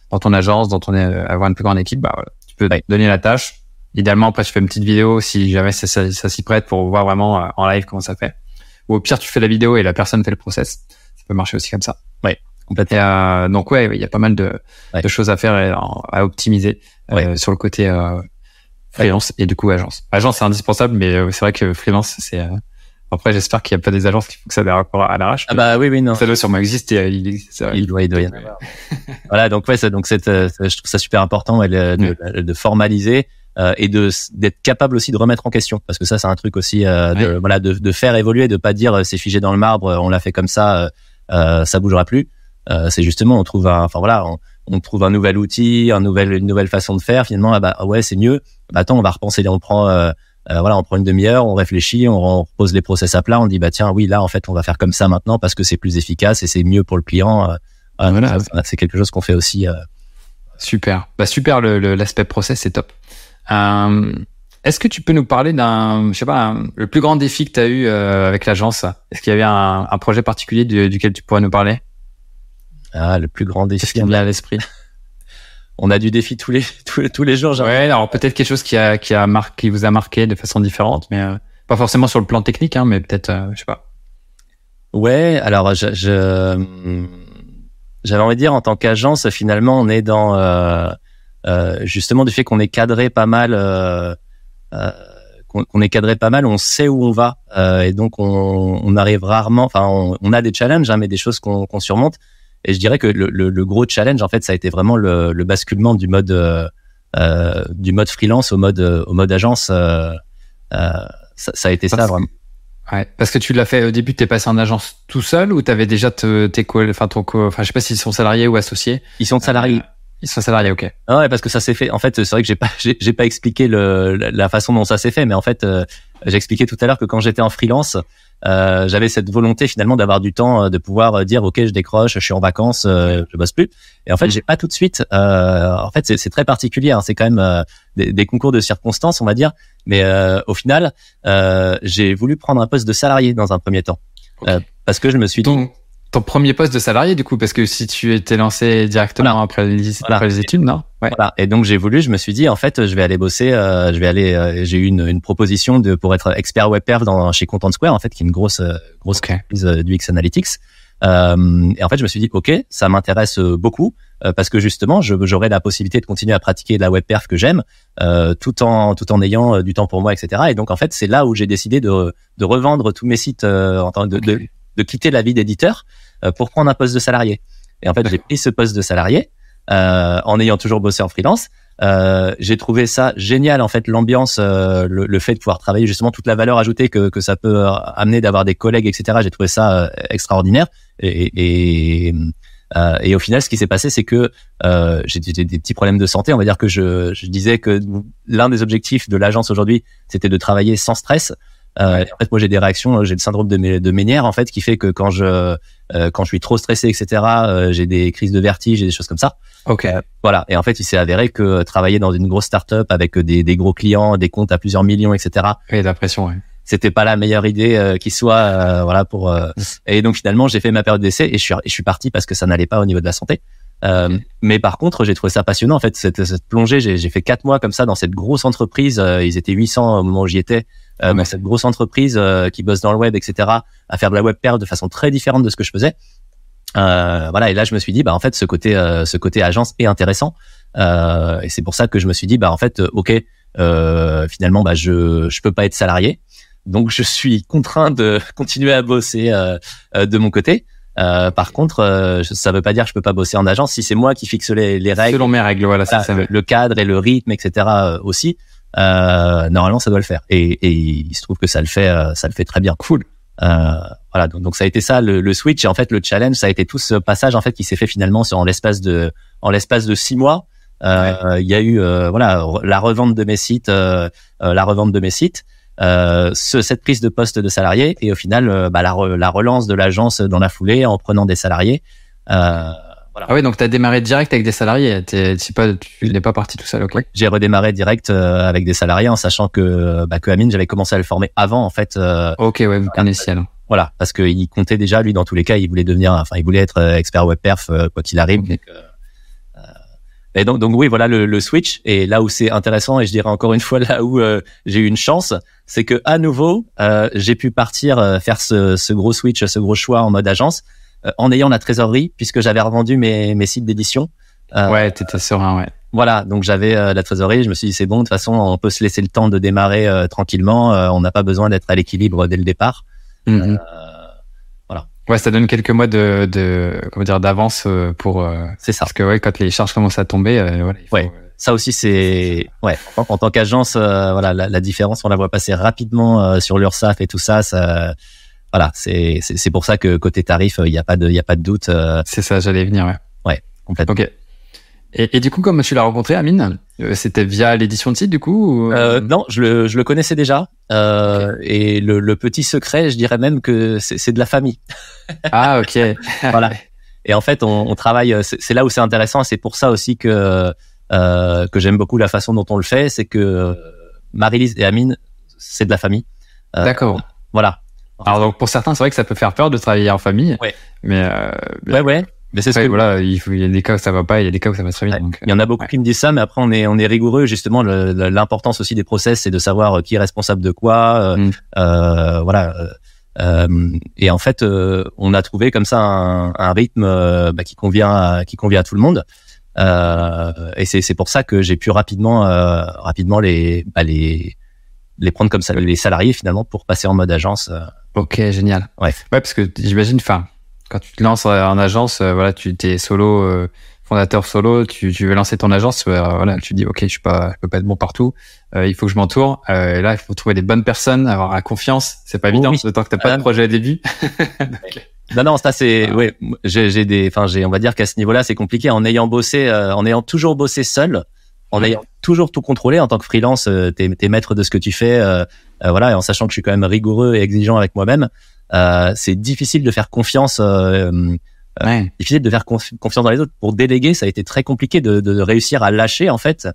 dans ton agence, dans ton euh, avoir une plus grande équipe, bah voilà, tu peux donner la tâche. Idéalement après tu fais une petite vidéo si jamais ça, ça, ça s'y prête pour voir vraiment en live comment ça fait. Ou au pire tu fais la vidéo et la personne fait le process. Ça peut marcher aussi comme ça. Ouais. Complètement. Euh, donc ouais, il y a pas mal de, de choses à faire et à, optimiser euh, sur le côté euh, freelance et du coup agence. Agence c'est indispensable, mais euh, c'est vrai que freelance c'est. Euh, après, j'espère qu'il n'y a pas des agences qui font que ça démarre à l'arrache. Ah bah oui, oui, non. Ça doit sûrement exister. Il, existe, il doit, il doit y en avoir. voilà, donc ouais, ça, donc c'est, je trouve ça super important de, de, formaliser et de d'être capable aussi de remettre en question parce que ça c'est un truc aussi de, voilà de, de, faire évoluer, de pas dire c'est figé dans le marbre, on l'a fait comme ça, ça bougera plus. C'est justement on trouve un, enfin voilà, on, trouve un nouvel outil, un nouvel, une nouvelle façon de faire. Finalement, ah bah ouais c'est mieux. Bah attends, on va repenser, on prend euh, voilà, on prend une demi-heure, on réfléchit, on, repose les process à plat, on dit bah tiens oui là en fait on va faire comme ça maintenant parce que c'est plus efficace et c'est mieux pour le client. Euh, euh, voilà, c'est quelque chose qu'on fait aussi. Super, bah super l'aspect process c'est top. Est-ce que tu peux nous parler d'un, je sais pas, le plus grand défi que tu as eu avec l'agence? Est-ce qu'il y avait un, projet particulier duquel tu pourrais nous parler? Ah, le plus grand défi. Qu'est-ce qui me vient à l'esprit? On a du défi tous les tous, les jours. Ouais, alors peut-être quelque chose qui a qui a marqué, qui vous a marqué de façon différente, mais euh, pas forcément sur le plan technique, hein, mais peut-être, euh, je sais pas. Ouais, alors je, j'avais envie de dire en tant qu'agence, finalement, on est dans euh, euh justement du fait qu'on est cadré pas mal, qu'on est cadré pas mal, on sait où on va et donc on, on, arrive rarement. Enfin, on, on a des challenges, hein, mais des choses qu'on qu'on surmonte. Et je dirais que le, le, le, gros challenge, en fait, ça a été vraiment le, le basculement du mode euh, euh du mode freelance au mode au mode agence. Euh, euh ça, ça, a été ça vraiment. Ouais, parce que tu l'as fait au début, t'es passé en agence tout seul ou t'avais déjà tes enfin ton enfin je sais pas s'ils sont salariés ou associés. Ils sont salariés. Euh, ils sont salariés, ok. Ah ouais, parce que ça s'est fait. En fait, c'est vrai que j'ai pas, j'ai pas expliqué le, la façon dont ça s'est fait, mais en fait, expliqué tout à l'heure que quand j'étais en freelance, euh, j'avais cette volonté finalement d'avoir du temps, euh, de pouvoir euh, dire ok, je décroche, je suis en vacances, euh, je bosse plus. Et en fait, mm. j'ai pas tout de suite. Euh, en fait, c'est très particulier. Hein, c'est quand même des, des, concours de circonstances, on va dire. Mais au final, j'ai voulu prendre un poste de salarié dans un premier temps, parce que je me suis dit ton premier poste de salarié du coup parce que si tu étais lancé directement après, les, après, les, études non? Ouais. voilà et donc j'ai voulu je me suis dit en fait je vais aller bosser euh, je vais aller euh, j'ai eu une, une, proposition de pour être expert web perf dans chez Content Square en fait qui est une grosse euh, grosse okay. du X Analytics euh, et en fait je me suis dit ok ça m'intéresse beaucoup parce que justement j'aurai la possibilité de continuer à pratiquer de la web perf que j'aime tout en tout en ayant du temps pour moi etc et donc en fait c'est là où j'ai décidé de de revendre tous mes sites en tant de, de de quitter la vie d'éditeur euh, pour prendre un poste de salarié. Et en fait, j'ai pris ce poste de salarié euh, en ayant toujours bossé en freelance. Euh, j'ai trouvé ça génial en fait l'ambiance, euh, le, le, fait de pouvoir travailler justement toute la valeur ajoutée que, que ça peut amener d'avoir des collègues etc. J'ai trouvé ça euh, extraordinaire et, et, euh, et, au final ce qui s'est passé c'est que j'ai des, des, petits problèmes de santé. On va dire que je, je disais que l'un des objectifs de l'agence aujourd'hui c'était de travailler sans stress. Euh, en fait, moi, j'ai des réactions, j'ai le syndrome de, de Ménière, en fait, qui fait que quand je euh, quand je suis trop stressé, etc., euh, j'ai des crises de vertige et des choses comme ça. Ok. Euh, voilà. Et en fait, il s'est avéré que travailler dans une grosse startup avec des, des gros clients, des comptes à plusieurs millions, etc. Oui, la pression. C'était pas la meilleure idée qui soit, voilà, pour. Mm. Et donc finalement, j'ai fait ma période d'essai et je suis, je suis parti parce que ça n'allait pas au niveau de la santé. Euh, mais par contre, j'ai trouvé ça passionnant. En fait, cette, cette plongée, j'ai fait quatre mois comme ça dans cette grosse entreprise. ils étaient 800 au moment où j'y étais euh, cette grosse entreprise euh, qui bosse dans le web, etc., à faire de la web pair de façon très différente de ce que je faisais. Euh, voilà, et là je me suis dit, bah en fait, ce côté, euh, ce côté agence est intéressant, euh, et c'est pour ça que je me suis dit, bah en fait, ok, finalement, bah je je peux pas être salarié, donc je suis contraint de continuer à bosser de mon côté. Euh, par contre, euh, ça veut pas dire que je peux pas bosser en agence. Si c'est moi qui fixe les, les règles, selon mes règles, voilà, ça, ça, le cadre et le rythme, etc. aussi euh, normalement ça doit le faire. Et, et, il se trouve que ça le fait, euh, ça le fait très bien. Cool. Euh, voilà, donc, donc, ça a été ça le, le, switch et en fait le challenge, ça a été tout ce passage en fait qui s'est fait finalement sur en l'espace de en l'espace de six mois. Euh, il y a eu euh, voilà la revente de mes sites, euh, la revente de mes sites, ce, cette prise de poste de salarié et au final bah, la, la relance de l'agence dans la foulée en prenant des salariés. Euh, ah oui, donc tu as démarré direct avec des salariés. pas, tu n'es pas parti tout seul, ok J'ai redémarré direct euh, avec des salariés en sachant que, bah, que Amine, j'avais commencé à le former avant, en fait. Euh, ok, ouais, vous connaissiez Voilà, parce qu'il comptait déjà, lui, dans tous les cas, il voulait devenir, enfin, il voulait être euh, expert web perf quoi qu'il arrive. Donc, et donc, donc oui, voilà le, le, switch. Et là où c'est intéressant, et je dirais encore une fois là où j'ai eu une chance, c'est que à nouveau, j'ai pu partir faire ce, ce gros switch, ce gros choix en mode agence euh, en ayant la trésorerie puisque j'avais revendu mes, mes sites d'édition. Euh, ouais, t'étais serein, ouais. Voilà, donc j'avais euh, la trésorerie. Je me suis dit c'est bon, de toute façon, on peut se laisser le temps de démarrer tranquillement. on n'a pas besoin d'être à l'équilibre dès le départ. Mhm. voilà. Ouais, ça donne quelques mois de, de comment dire d'avance pour. c'est ça. Parce que ouais, quand les charges commencent à tomber, voilà, il faut, ouais. ça aussi c'est ouais. En, en tant qu'agence, euh, voilà, la, la, différence, on la voit passer rapidement euh, sur l'URSSAF et tout ça. ça voilà, c'est c'est pour ça que côté tarif, il n'y a pas de il y a pas de doute. c'est ça, j'allais venir. Ouais. Ouais, complètement. Ok. Et, et, du coup, comment tu l'as rencontré, Amine C'était via l'édition de site, du coup euh, Non, je le, je le connaissais déjà. Euh, okay. Et le, le, petit secret, je dirais même que c'est de la famille. Ah, ok. voilà. Et en fait, on, on travaille. C'est là où c'est intéressant. C'est pour ça aussi que euh, que j'aime beaucoup la façon dont on le fait. C'est que Marie-Lise et Amine, c'est de la famille. D'accord. Voilà. Alors donc pour certains, c'est vrai que ça peut faire peur de travailler en famille. Ouais. Mais euh, ouais, ouais. Mais c'est ce que voilà, il, faut, il y a des cas où ça va pas, il y a des cas où ça va très bien. Donc, il y en a beaucoup ouais. qui me disent ça, mais après on est on est rigoureux justement. L'importance aussi des process, c'est de savoir qui est responsable de quoi. Mm. Euh, voilà. Euh, et en fait, euh, on a trouvé comme ça un, un rythme bah, qui convient à, qui convient à tout le monde. et c'est c'est pour ça que j'ai pu rapidement rapidement les bah, les les prendre comme ça les salariés finalement pour passer en mode agence. Ok, génial. Ouais. Ouais, parce que j'imagine, enfin quand tu te lances en agence, euh, voilà, tu es solo, euh, fondateur solo, tu, tu veux lancer ton agence, euh, voilà, tu dis ok, je suis pas, je peux pas être bon partout, il faut que je m'entoure. et là, il faut trouver des bonnes personnes, avoir la confiance. C'est pas évident, oui. d'autant que t'as pas de projet au début. Non, non, ça c'est, oui, j'ai des, enfin, j'ai, on va dire qu'à ce niveau-là, c'est compliqué. En ayant bossé, en ayant toujours bossé seul, en ayant toujours tout contrôlé en tant que freelance, t'es es maître de ce que tu fais, voilà, et en sachant que je suis quand même rigoureux et exigeant avec moi-même. Euh, c'est difficile de faire confiance. Euh, ouais. difficile de faire confi confiance dans les autres. Pour déléguer, ça a été très compliqué de, de réussir à lâcher en fait.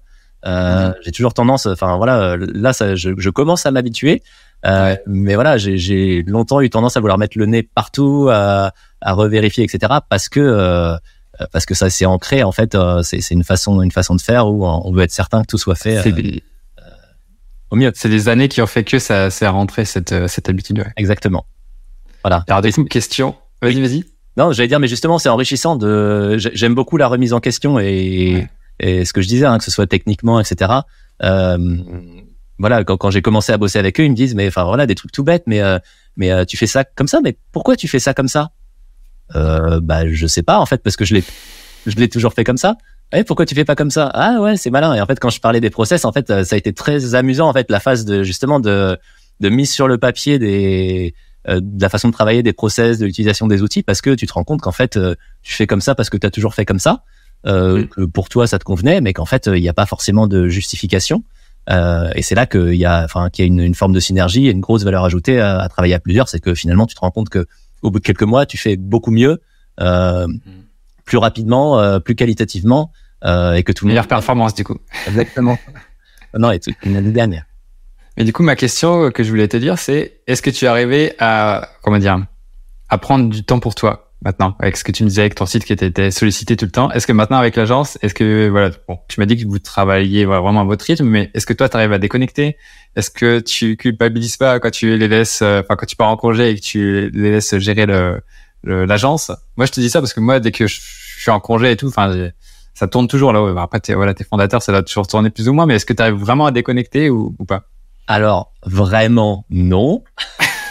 Euh. J'ai toujours tendance, enfin voilà, là ça, je, je commence à m'habituer, euh, ouais. mais voilà, j'ai longtemps eu tendance à vouloir mettre le nez partout, à, à revérifier, etc. Parce que euh, parce que ça s'est ancré en fait. Euh, c'est une façon une façon de faire où on veut être certain que tout soit fait des... au mieux. C'est des années qui ont fait que ça s'est rentré cette cette habitude. Ouais. Exactement. Voilà. Alors, des questions? Vas-y, vas-y. Non, j'allais dire, mais justement, c'est enrichissant de. J'aime beaucoup la remise en question et, ouais. et ce que je disais, hein, que ce soit techniquement, etc. Euh, voilà, quand, quand j'ai commencé à bosser avec eux, ils me disent, mais enfin voilà, des trucs tout bêtes, mais euh, mais euh, tu fais ça comme ça, mais pourquoi tu fais ça comme ça? Euh, Bah, je sais pas en fait, parce que je l'ai je l'ai toujours fait comme ça. Eh, pourquoi tu fais pas comme ça? Ah ouais, c'est malin. Et en fait, quand je parlais des process, en fait, ça a été très amusant en fait la phase de justement de de mise sur le papier des euh, de la façon de travailler, des process, de l'utilisation des outils, parce que tu te rends compte qu'en fait, euh, tu fais comme ça parce que tu as toujours fait comme ça, euh, que pour toi ça te convenait, mais qu'en fait, il n'y a pas forcément de justification. et c'est là qu'il y a, enfin, qu'il y a une, une, forme de synergie et une grosse valeur ajoutée à, à travailler à plusieurs, c'est que finalement, tu te rends compte que au bout de quelques mois, tu fais beaucoup mieux, mmh. plus rapidement, plus qualitativement, et que tout meilleure performance du coup. Exactement. non, et tout, une dernière. Mais du coup, ma question que je voulais te dire, c'est est-ce que tu es arrivé à comment dire à prendre du temps pour toi? Maintenant avec ce que tu me disais avec ton site qui était sollicité tout le temps Est-ce que maintenant avec l'agence, est-ce que voilà, bon, tu m'as dit que vous travailliez voilà, vraiment à votre rythme, mais est-ce que toi tu arrives à déconnecter? Est-ce que tu culpabilises pas quand tu les laisses, enfin quand tu pars en congé et que tu les laisses gérer le l'agence? Moi, je te dis ça parce que moi, dès que je suis en congé et tout, enfin ça tourne toujours là. Après, es, voilà, tes fondateurs, ça va toujours tourner plus ou moins, mais est-ce que tu arrives vraiment à déconnecter ou pas? Alors vraiment non.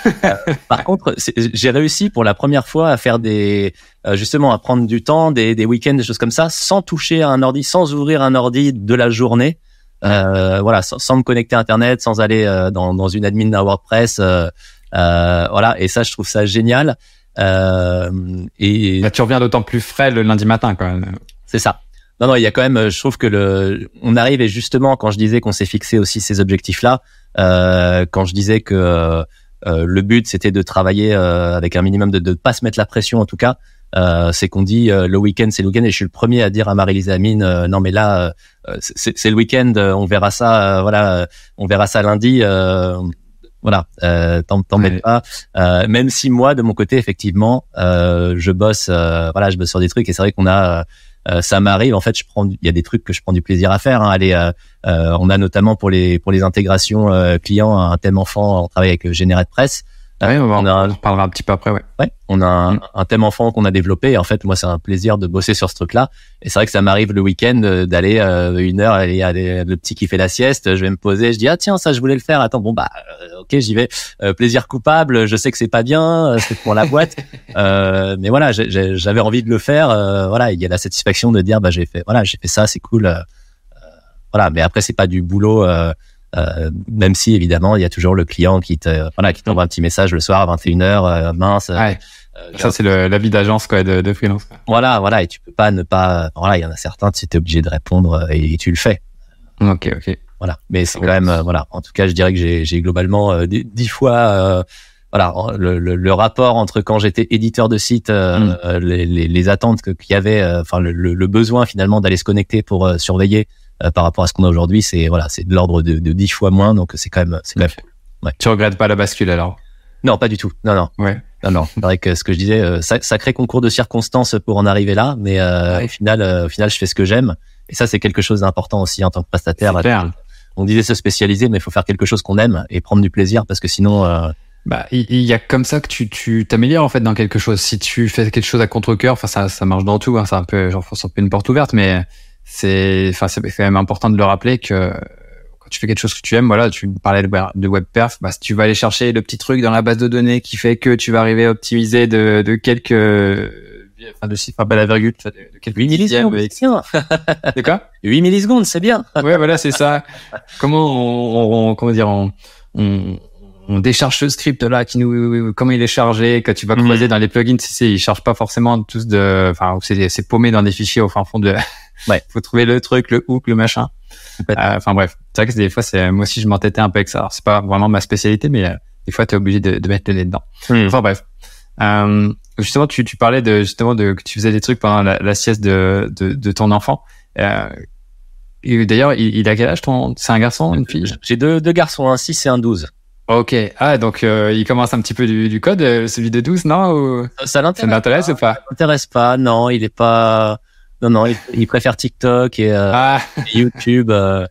Par contre, j'ai réussi pour la première fois à faire des euh, justement à prendre du temps, des, des week-ends, des choses comme ça, sans toucher à un ordi, sans ouvrir un ordi de la journée. Euh, voilà, sans, sans, me connecter à Internet, sans aller euh, dans, dans, une admin d'un WordPress. Euh, euh, voilà, et ça, je trouve ça génial. et Là, tu reviens d'autant plus frais le lundi matin, quand même. C'est ça. Non, non, il y a quand même. Je trouve que le, on arrive et justement quand je disais qu'on s'est fixé aussi ces objectifs-là, euh, quand je disais que euh, le but c'était de travailler euh, avec un minimum de ne pas se mettre la pression en tout cas, c'est qu'on dit le week-end c'est le week-end et je suis le premier à dire à Marie-Lise Amine non mais là c'est le week-end, on verra ça, voilà, on verra ça lundi. voilà, euh, t'embête ouais. pas. Euh, même si moi, de mon côté, effectivement, euh, je bosse, voilà, je bosse sur des trucs et c'est vrai qu'on a euh, ça m'arrive. En fait, je prends, il y a des trucs que je prends du plaisir à faire. Hein. Euh, euh, on a notamment pour les pour les intégrations clients un thème enfant. On travaille avec Générate Press. Ah oui, on, on, a, on parlera un petit peu après, ouais. Ouais, on a un, un thème enfant qu'on a développé. Et en fait, moi, c'est un plaisir de bosser sur ce truc-là. Et c'est vrai que ça m'arrive le week-end d'aller euh, une heure, il y a le petit qui fait la sieste, je vais me poser, je dis ah tiens ça je voulais le faire. Attends bon bah euh, ok j'y vais. Euh, plaisir coupable, je sais que c'est pas bien, c'est pour la boîte, mais voilà j'avais envie de le faire. voilà il y a la satisfaction de dire bah j'ai fait voilà j'ai fait ça, c'est cool. voilà. Mais après, c'est pas du boulot. Euh, euh, même si évidemment il y a toujours le client qui te voilà qui t'envoie un petit message le soir à 21h mince ouais. ça c'est la vie d'agence quoi de, de freelance voilà voilà et tu peux pas ne pas voilà il y en a certains tu es obligé de répondre et, tu le fais. Ok ok. Voilà. Mais c'est quand même voilà. En tout cas je dirais que j'ai globalement dix fois voilà le, le, le, rapport entre quand j'étais éditeur de site, mm. les, les, les, attentes qu'il y avait, enfin le, le, besoin finalement d'aller se connecter pour surveiller euh, par rapport à ce qu'on a aujourd'hui, c'est voilà, c'est de l'ordre de, de 10 fois moins, donc c'est quand même c'est quand même Ouais. Tu regrettes pas la bascule alors? Non, pas du tout. Non, non. Ouais. Non, non. C'est vrai que ce que je disais, euh, sacré concours de circonstances pour en arriver là, mais euh, au final, euh, au final, je fais ce que j'aime, et ça c'est quelque chose d'important aussi en tant que prestataire. On disait se spécialiser, mais il faut faire quelque chose qu'on aime et prendre du plaisir parce que sinon. Bah, il y, a comme ça que tu tu t'améliores en fait dans quelque chose. Si tu fais quelque chose à contre cœur, enfin ça ça marche dans tout. Hein, c'est un peu genre faut un peu une porte ouverte, mais c'est, enfin, c'est quand même important de le rappeler que quand tu fais quelque chose que tu aimes, voilà, tu parlais de web perf, bah, si tu vas aller chercher le petit truc dans la base de données qui fait que tu vas arriver à optimiser de, de quelques, enfin, de chiffres à la virgule, de quelques 8 millisecondes. de quoi? 8 millisecondes, c'est bien. ouais, voilà, c'est ça. Comment on, comment dire, on, on on décharge ce script là qui nous comment il est chargé quand tu vas mhm. creuser dans les plugins tu sais il charge pas forcément tous de enfin c'est c'est paumé dans des fichiers au fin fond de ouais. Faut trouver le truc le hook le machin. Euh, enfin bref. C'est vrai que des fois c'est moi aussi je m'entêtais un peu avec ça. C'est pas vraiment ma spécialité mais euh, des fois tu es obligé de, de, mettre le nez dedans. Mhm. enfin bref. Euh, justement tu, tu parlais de justement de que tu faisais des trucs pendant la, la sieste de, de, de ton enfant. Euh, D'ailleurs, il, il, a quel âge ton C'est un garçon, une fille? J'ai deux, deux garçons, un 6 et un 12. Ok. Ah, donc euh, il commence un petit peu du, du code, euh, celui de 12, non ou... Ça l'intéresse ou pas? Ça l'intéresse pas, non. Il est pas... Non, non, il, préfère TikTok et, euh, ah. YouTube. Euh...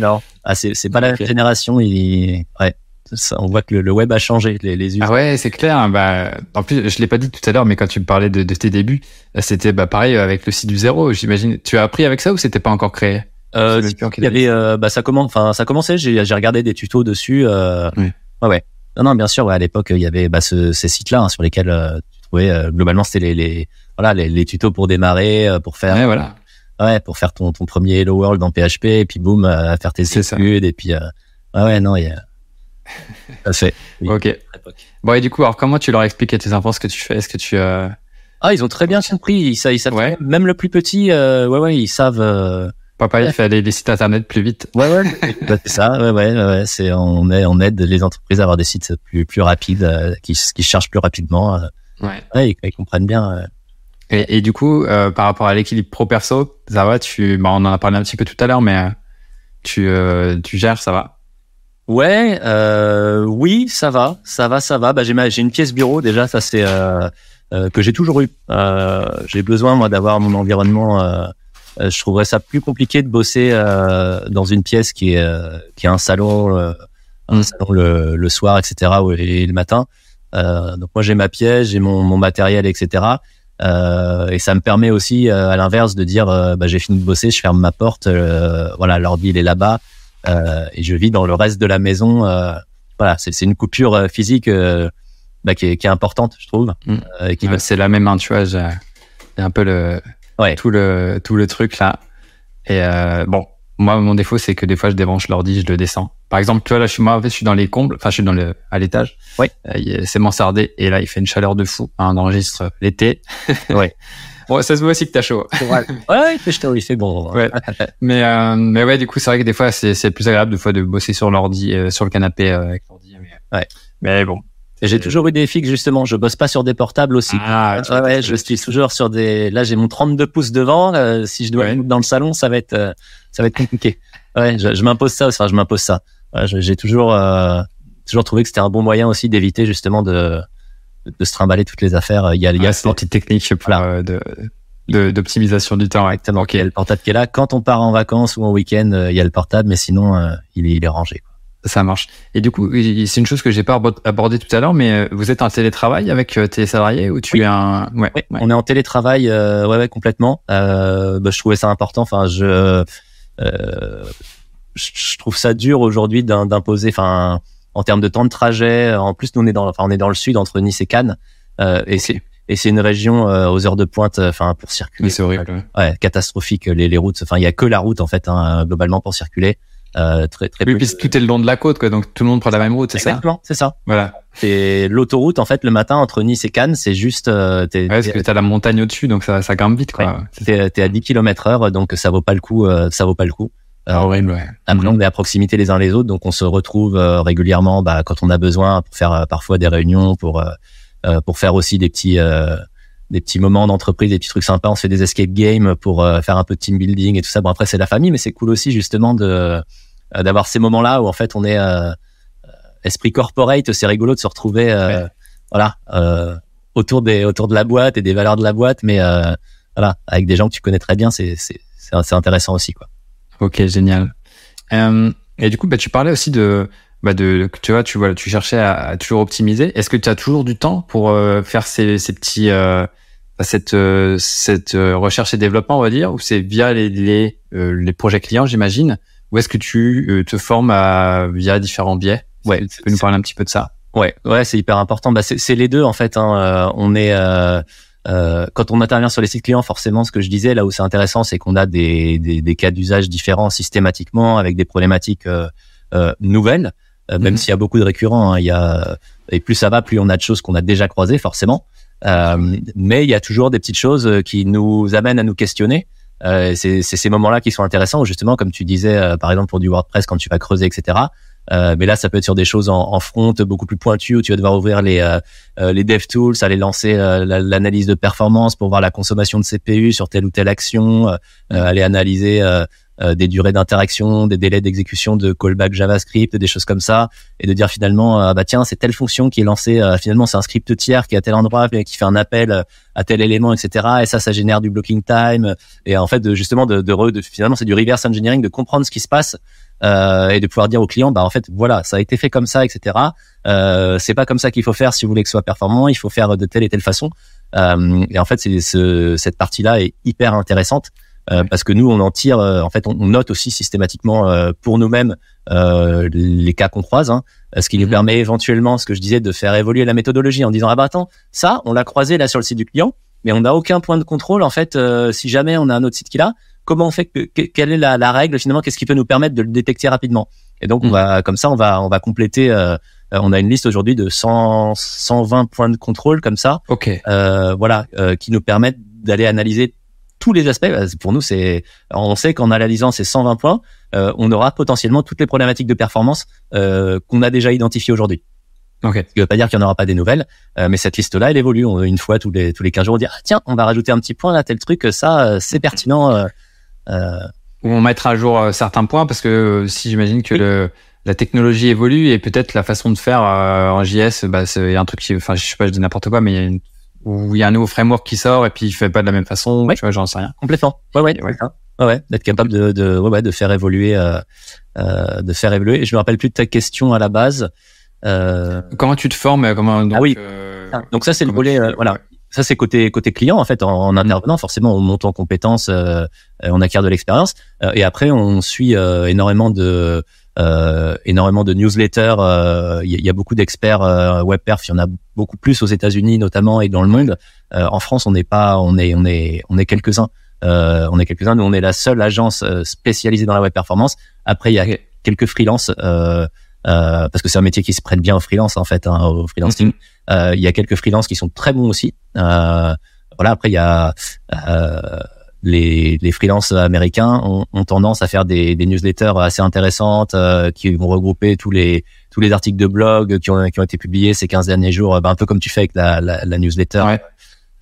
Non, ah, c'est, c'est pas la génération. Il... Ouais. Ça, on voit que le, web a changé, les, les Ah ouais, c'est clair. Bah, en plus, je l'ai pas dit tout à l'heure, mais quand tu me parlais de, de tes débuts, c'était bah, pareil avec le site du zéro. J'imagine. Tu as appris avec ça ou c'était pas encore créé? Euh, il y avait, euh, bah, ça commence, enfin, ça commençait. J'ai, j'ai regardé des tutos dessus. Euh, oui. Ouais, ouais. Non, non, bien sûr. Ouais, à l'époque, il y avait bah, ce, ces sites-là hein, sur lesquels euh, tu trouvais euh, globalement c'était les, les, voilà, les, les, tutos pour démarrer, pour faire. Ouais, voilà. Ouais, pour faire ton, ton premier Hello World en PHP, et puis boum, à faire tes études, et puis. ouais, ouais, non, il y a. Ça fait. ok. Bon, et du coup, alors comment tu leur expliques à tes enfants ce que tu fais Est-ce que tu. Ah, ils ont très bien compris. Ils, ils savent. Ouais. Même le plus petit, ouais, ouais, ils savent Papa, il fait les, sites internet plus vite. Ouais, ouais, bah, c'est ça. Ouais, ouais, ouais. C'est on, est, on aide les entreprises à avoir des sites plus plus rapides, euh, qui qui chargent plus rapidement. Euh. ouais. ouais ils, comprennent bien. Euh. Et, et, du coup, euh, par rapport à l'équilibre pro perso, ça va. Tu, bah, on en a parlé un petit peu tout à l'heure, mais tu tu gères, ça va? Ouais, oui, ça va, ça va, ça va. Bah, j'ai j'ai une pièce bureau déjà, ça c'est que j'ai toujours eu. j'ai besoin moi d'avoir mon environnement euh, je trouverais ça plus compliqué de bosser euh, dans une pièce qui est euh, qui a un salon, un mm. salon le, le, soir, etc. et le matin. donc moi j'ai ma pièce, j'ai mon, mon matériel, etc. Euh, et ça me permet aussi, à l'inverse, de dire bah, j'ai fini de bosser, je ferme ma porte, voilà, l'ordi il est là-bas, et je vis dans le reste de la maison. voilà, c'est une coupure physique bah, qui, est, qui, est, importante, je trouve. Mm. c'est la même, hein, tu vois, j'ai un peu le ouais. tout le tout le truc là. Et euh, bon, moi mon défaut c'est que des fois je débranche l'ordi, je le descends. Par exemple, tu vois là, je suis moi en fait, je suis dans les combles, enfin je suis dans le à l'étage. Oui. Euh, c'est mansardé et là il fait une chaleur de fou. Hein, on enregistre l'été. ouais. Bon, ça se voit aussi que t'as chaud. ouais, ouais, il fait chaud, il fait bon. Ouais. mais euh, mais ouais, du coup c'est vrai que des fois c'est c'est plus agréable de fois de bosser sur l'ordi, euh, sur le canapé euh, avec l'ordi. Mais, ouais. Mais bon, j'ai toujours eu des fixes justement. Je bosse pas sur des portables aussi. Ah, ouais, ouais je suis toujours sur des. Là, j'ai mon 32 pouces devant. Euh, si je dois aller dans le salon, ça va être, euh, ça va être compliqué. Ouais, je, je m'impose ça. Enfin, je m'impose ça. J'ai toujours, euh, toujours trouvé que c'était un bon moyen aussi d'éviter justement de, de se trimballer toutes les affaires. Il y a, il y a cette petite technique de d'optimisation du temps. Exactement. Okay. Il y a le portable qui est là. Quand on part en vacances ou en week-end, il y a le portable, mais sinon, il est, il est rangé. Quoi. Ça marche. Et du coup, c'est une chose que j'ai pas abordé tout à l'heure, mais euh, vous êtes en télétravail avec euh, tes salariés ou tu es un ouais, on est en télétravail, euh, ouais, ouais, complètement. Euh, bah, je trouvais ça important. Enfin, je, euh, je trouve ça dur aujourd'hui d'imposer, enfin, en termes de temps de trajet. En plus, nous on est dans, enfin, on est dans le sud entre Nice et Cannes, euh, et c'est et c'est une région aux heures de pointe, enfin pour circuler. c'est horrible. Ouais. catastrophique. Les, les routes, enfin il y a que la route en fait hein, globalement pour circuler. Euh, très très. Oui, puis tout est le long de la côte, quoi. Donc tout le monde prend la même route, c'est ça? Exactement, c'est ça. Voilà. C'est l'autoroute en fait le matin entre Nice et Cannes, c'est juste. Euh, ouais, parce que t'as la montagne au-dessus, donc ça, ça grimpe vite, quoi. Ouais. T'es, à 10 km heure, donc ça vaut pas le coup. Euh, ça vaut pas le coup. Horrible, ouais. Après, on est à proximité les uns les autres, donc on se retrouve euh, régulièrement bah, quand on a besoin pour faire euh, parfois des réunions, pour pour faire aussi des petits des petits moments d'entreprise, des petits trucs sympas. On fait des escape games pour faire un peu de team building et tout ça. Bon après c'est la famille, mais c'est cool aussi justement de euh, d'avoir ces moments-là où en fait on est euh, esprit corporate, c'est rigolo de se retrouver, euh, voilà, autour des autour de la boîte et des valeurs de la boîte, mais voilà, avec des gens que tu connais très bien, c'est c'est c'est intéressant aussi quoi. Ok, génial. et du coup, bah, tu parlais aussi de bah de tu vois tu vois tu cherchais à, toujours optimiser est-ce que tu as toujours du temps pour faire ces, ces petits euh, cette cette recherche et développement on va dire ou c'est via les les, les projets clients j'imagine ou est-ce que tu euh, te formes à, via différents biais? Ouais, tu peux nous parler un petit peu de ça? Ouais, ouais, c'est hyper important. Bah, c'est les deux en fait. Hein. Euh, on est euh, euh, quand on intervient sur les sites clients, forcément, ce que je disais là où c'est intéressant, c'est qu'on a des, des, des cas d'usage différents systématiquement avec des problématiques euh, nouvelles. Même mhm. s'il y a beaucoup de récurrents, hein, il y a et plus ça va, plus on a de choses qu'on a déjà croisées forcément. mais il y a toujours des petites choses qui nous amènent à nous questionner. Euh, c'est ces moments-là qui sont intéressants, justement, comme tu disais, euh, par exemple pour du WordPress, quand tu vas creuser, etc. Euh, mais là, ça peut être sur des choses en, en, front beaucoup plus pointues où tu vas devoir ouvrir les euh, euh les DevTools, aller lancer l'analyse de performance pour voir la consommation de CPU sur telle ou telle action, aller analyser euh, des durées d'interaction, des délais d'exécution de callback JavaScript, des choses comme ça, et de dire finalement, euh, bah tiens, c'est telle fonction qui est lancée, euh, finalement c'est un script tiers qui est à tel endroit, qui fait un appel à tel élément, etc. Et ça, ça génère du blocking time. Et en fait, de, justement, de, de, de finalement, c'est du reverse engineering, de comprendre ce qui se passe euh, et de pouvoir dire au client, bah en fait, voilà, ça a été fait comme ça, etc. Euh, c'est pas comme ça qu'il faut faire si vous voulez que ce soit performant. Il faut faire de telle et telle façon. Euh, et en fait, c'est ce, cette partie-là est hyper intéressante. Euh, parce que nous on en tire euh, en fait on, note aussi systématiquement euh, pour nous-mêmes les cas qu'on croise hein, ce qui nous mhm. permet éventuellement ce que je disais de faire évoluer la méthodologie en disant ah bah attends ça on l'a croisé là sur le site du client mais on n'a aucun point de contrôle en fait si jamais on a un autre site qui l'a comment on fait que, quelle est la, la règle finalement qu'est-ce qui peut nous permettre de le détecter rapidement et donc on mhm. va comme ça on va on va compléter on a une liste aujourd'hui de 100 120 points de contrôle comme ça ok voilà qui nous permettent d'aller analyser tous les aspects. Pour nous, c'est, on sait qu'en analysant ces 120 points, euh, on aura potentiellement toutes les problématiques de performance euh, qu'on a déjà identifiées aujourd'hui. Okay. Ce qui veut pas dire qu'il n'y en aura pas des nouvelles, euh, mais cette liste-là, elle évolue. On, une fois tous les tous les 15 jours, on dit ah, tiens, on va rajouter un petit point là, tel truc, ça c'est pertinent. Euh, on mettra à jour certains points parce que si j'imagine que le, la technologie évolue et peut-être la façon de faire en JS, bah, c'est un truc qui, enfin, je sais pas, je dis n'importe quoi, mais il y a une où il y a un nouveau framework qui sort et puis il fait pas de la même façon, ouais. tu vois, j'en sais rien. Complètement. Ouais, ouais, ouais. ouais, ouais d'être capable de, de, ouais, de faire évoluer, euh, euh, de faire évoluer. Et je me rappelle plus de ta question à la base. Euh... Comment tu te formes comment, donc, Ah oui. Euh, ah, donc ça c'est le volet, euh, voilà. Ça c'est côté côté client en fait. En, en intervenant, forcément, on monte en compétences, euh, on acquiert de l'expérience, et après on suit énormément de euh, énormément de newsletters. Euh, il y, a beaucoup d'experts euh, webperf. Il y en a beaucoup plus aux États-Unis notamment et dans le monde. en France, on n'est pas, on est, on est, on est quelques uns. on est quelques uns. Nous, on est la seule agence spécialisée dans la web performance. Après, il y a quelques freelances. Euh, parce que c'est un métier qui se prête bien au freelance en fait, hein, au freelancing. Mm-hmm. Il y a quelques freelances qui sont très bons aussi. voilà. Après, il y a les, les freelances américains ont, ont, tendance à faire des, des newsletters assez intéressantes euh, qui vont regrouper tous les tous les articles de blog qui ont, qui ont été publiés ces 15 derniers jours, ben, un peu comme tu fais avec la, la, la newsletter. Ouais.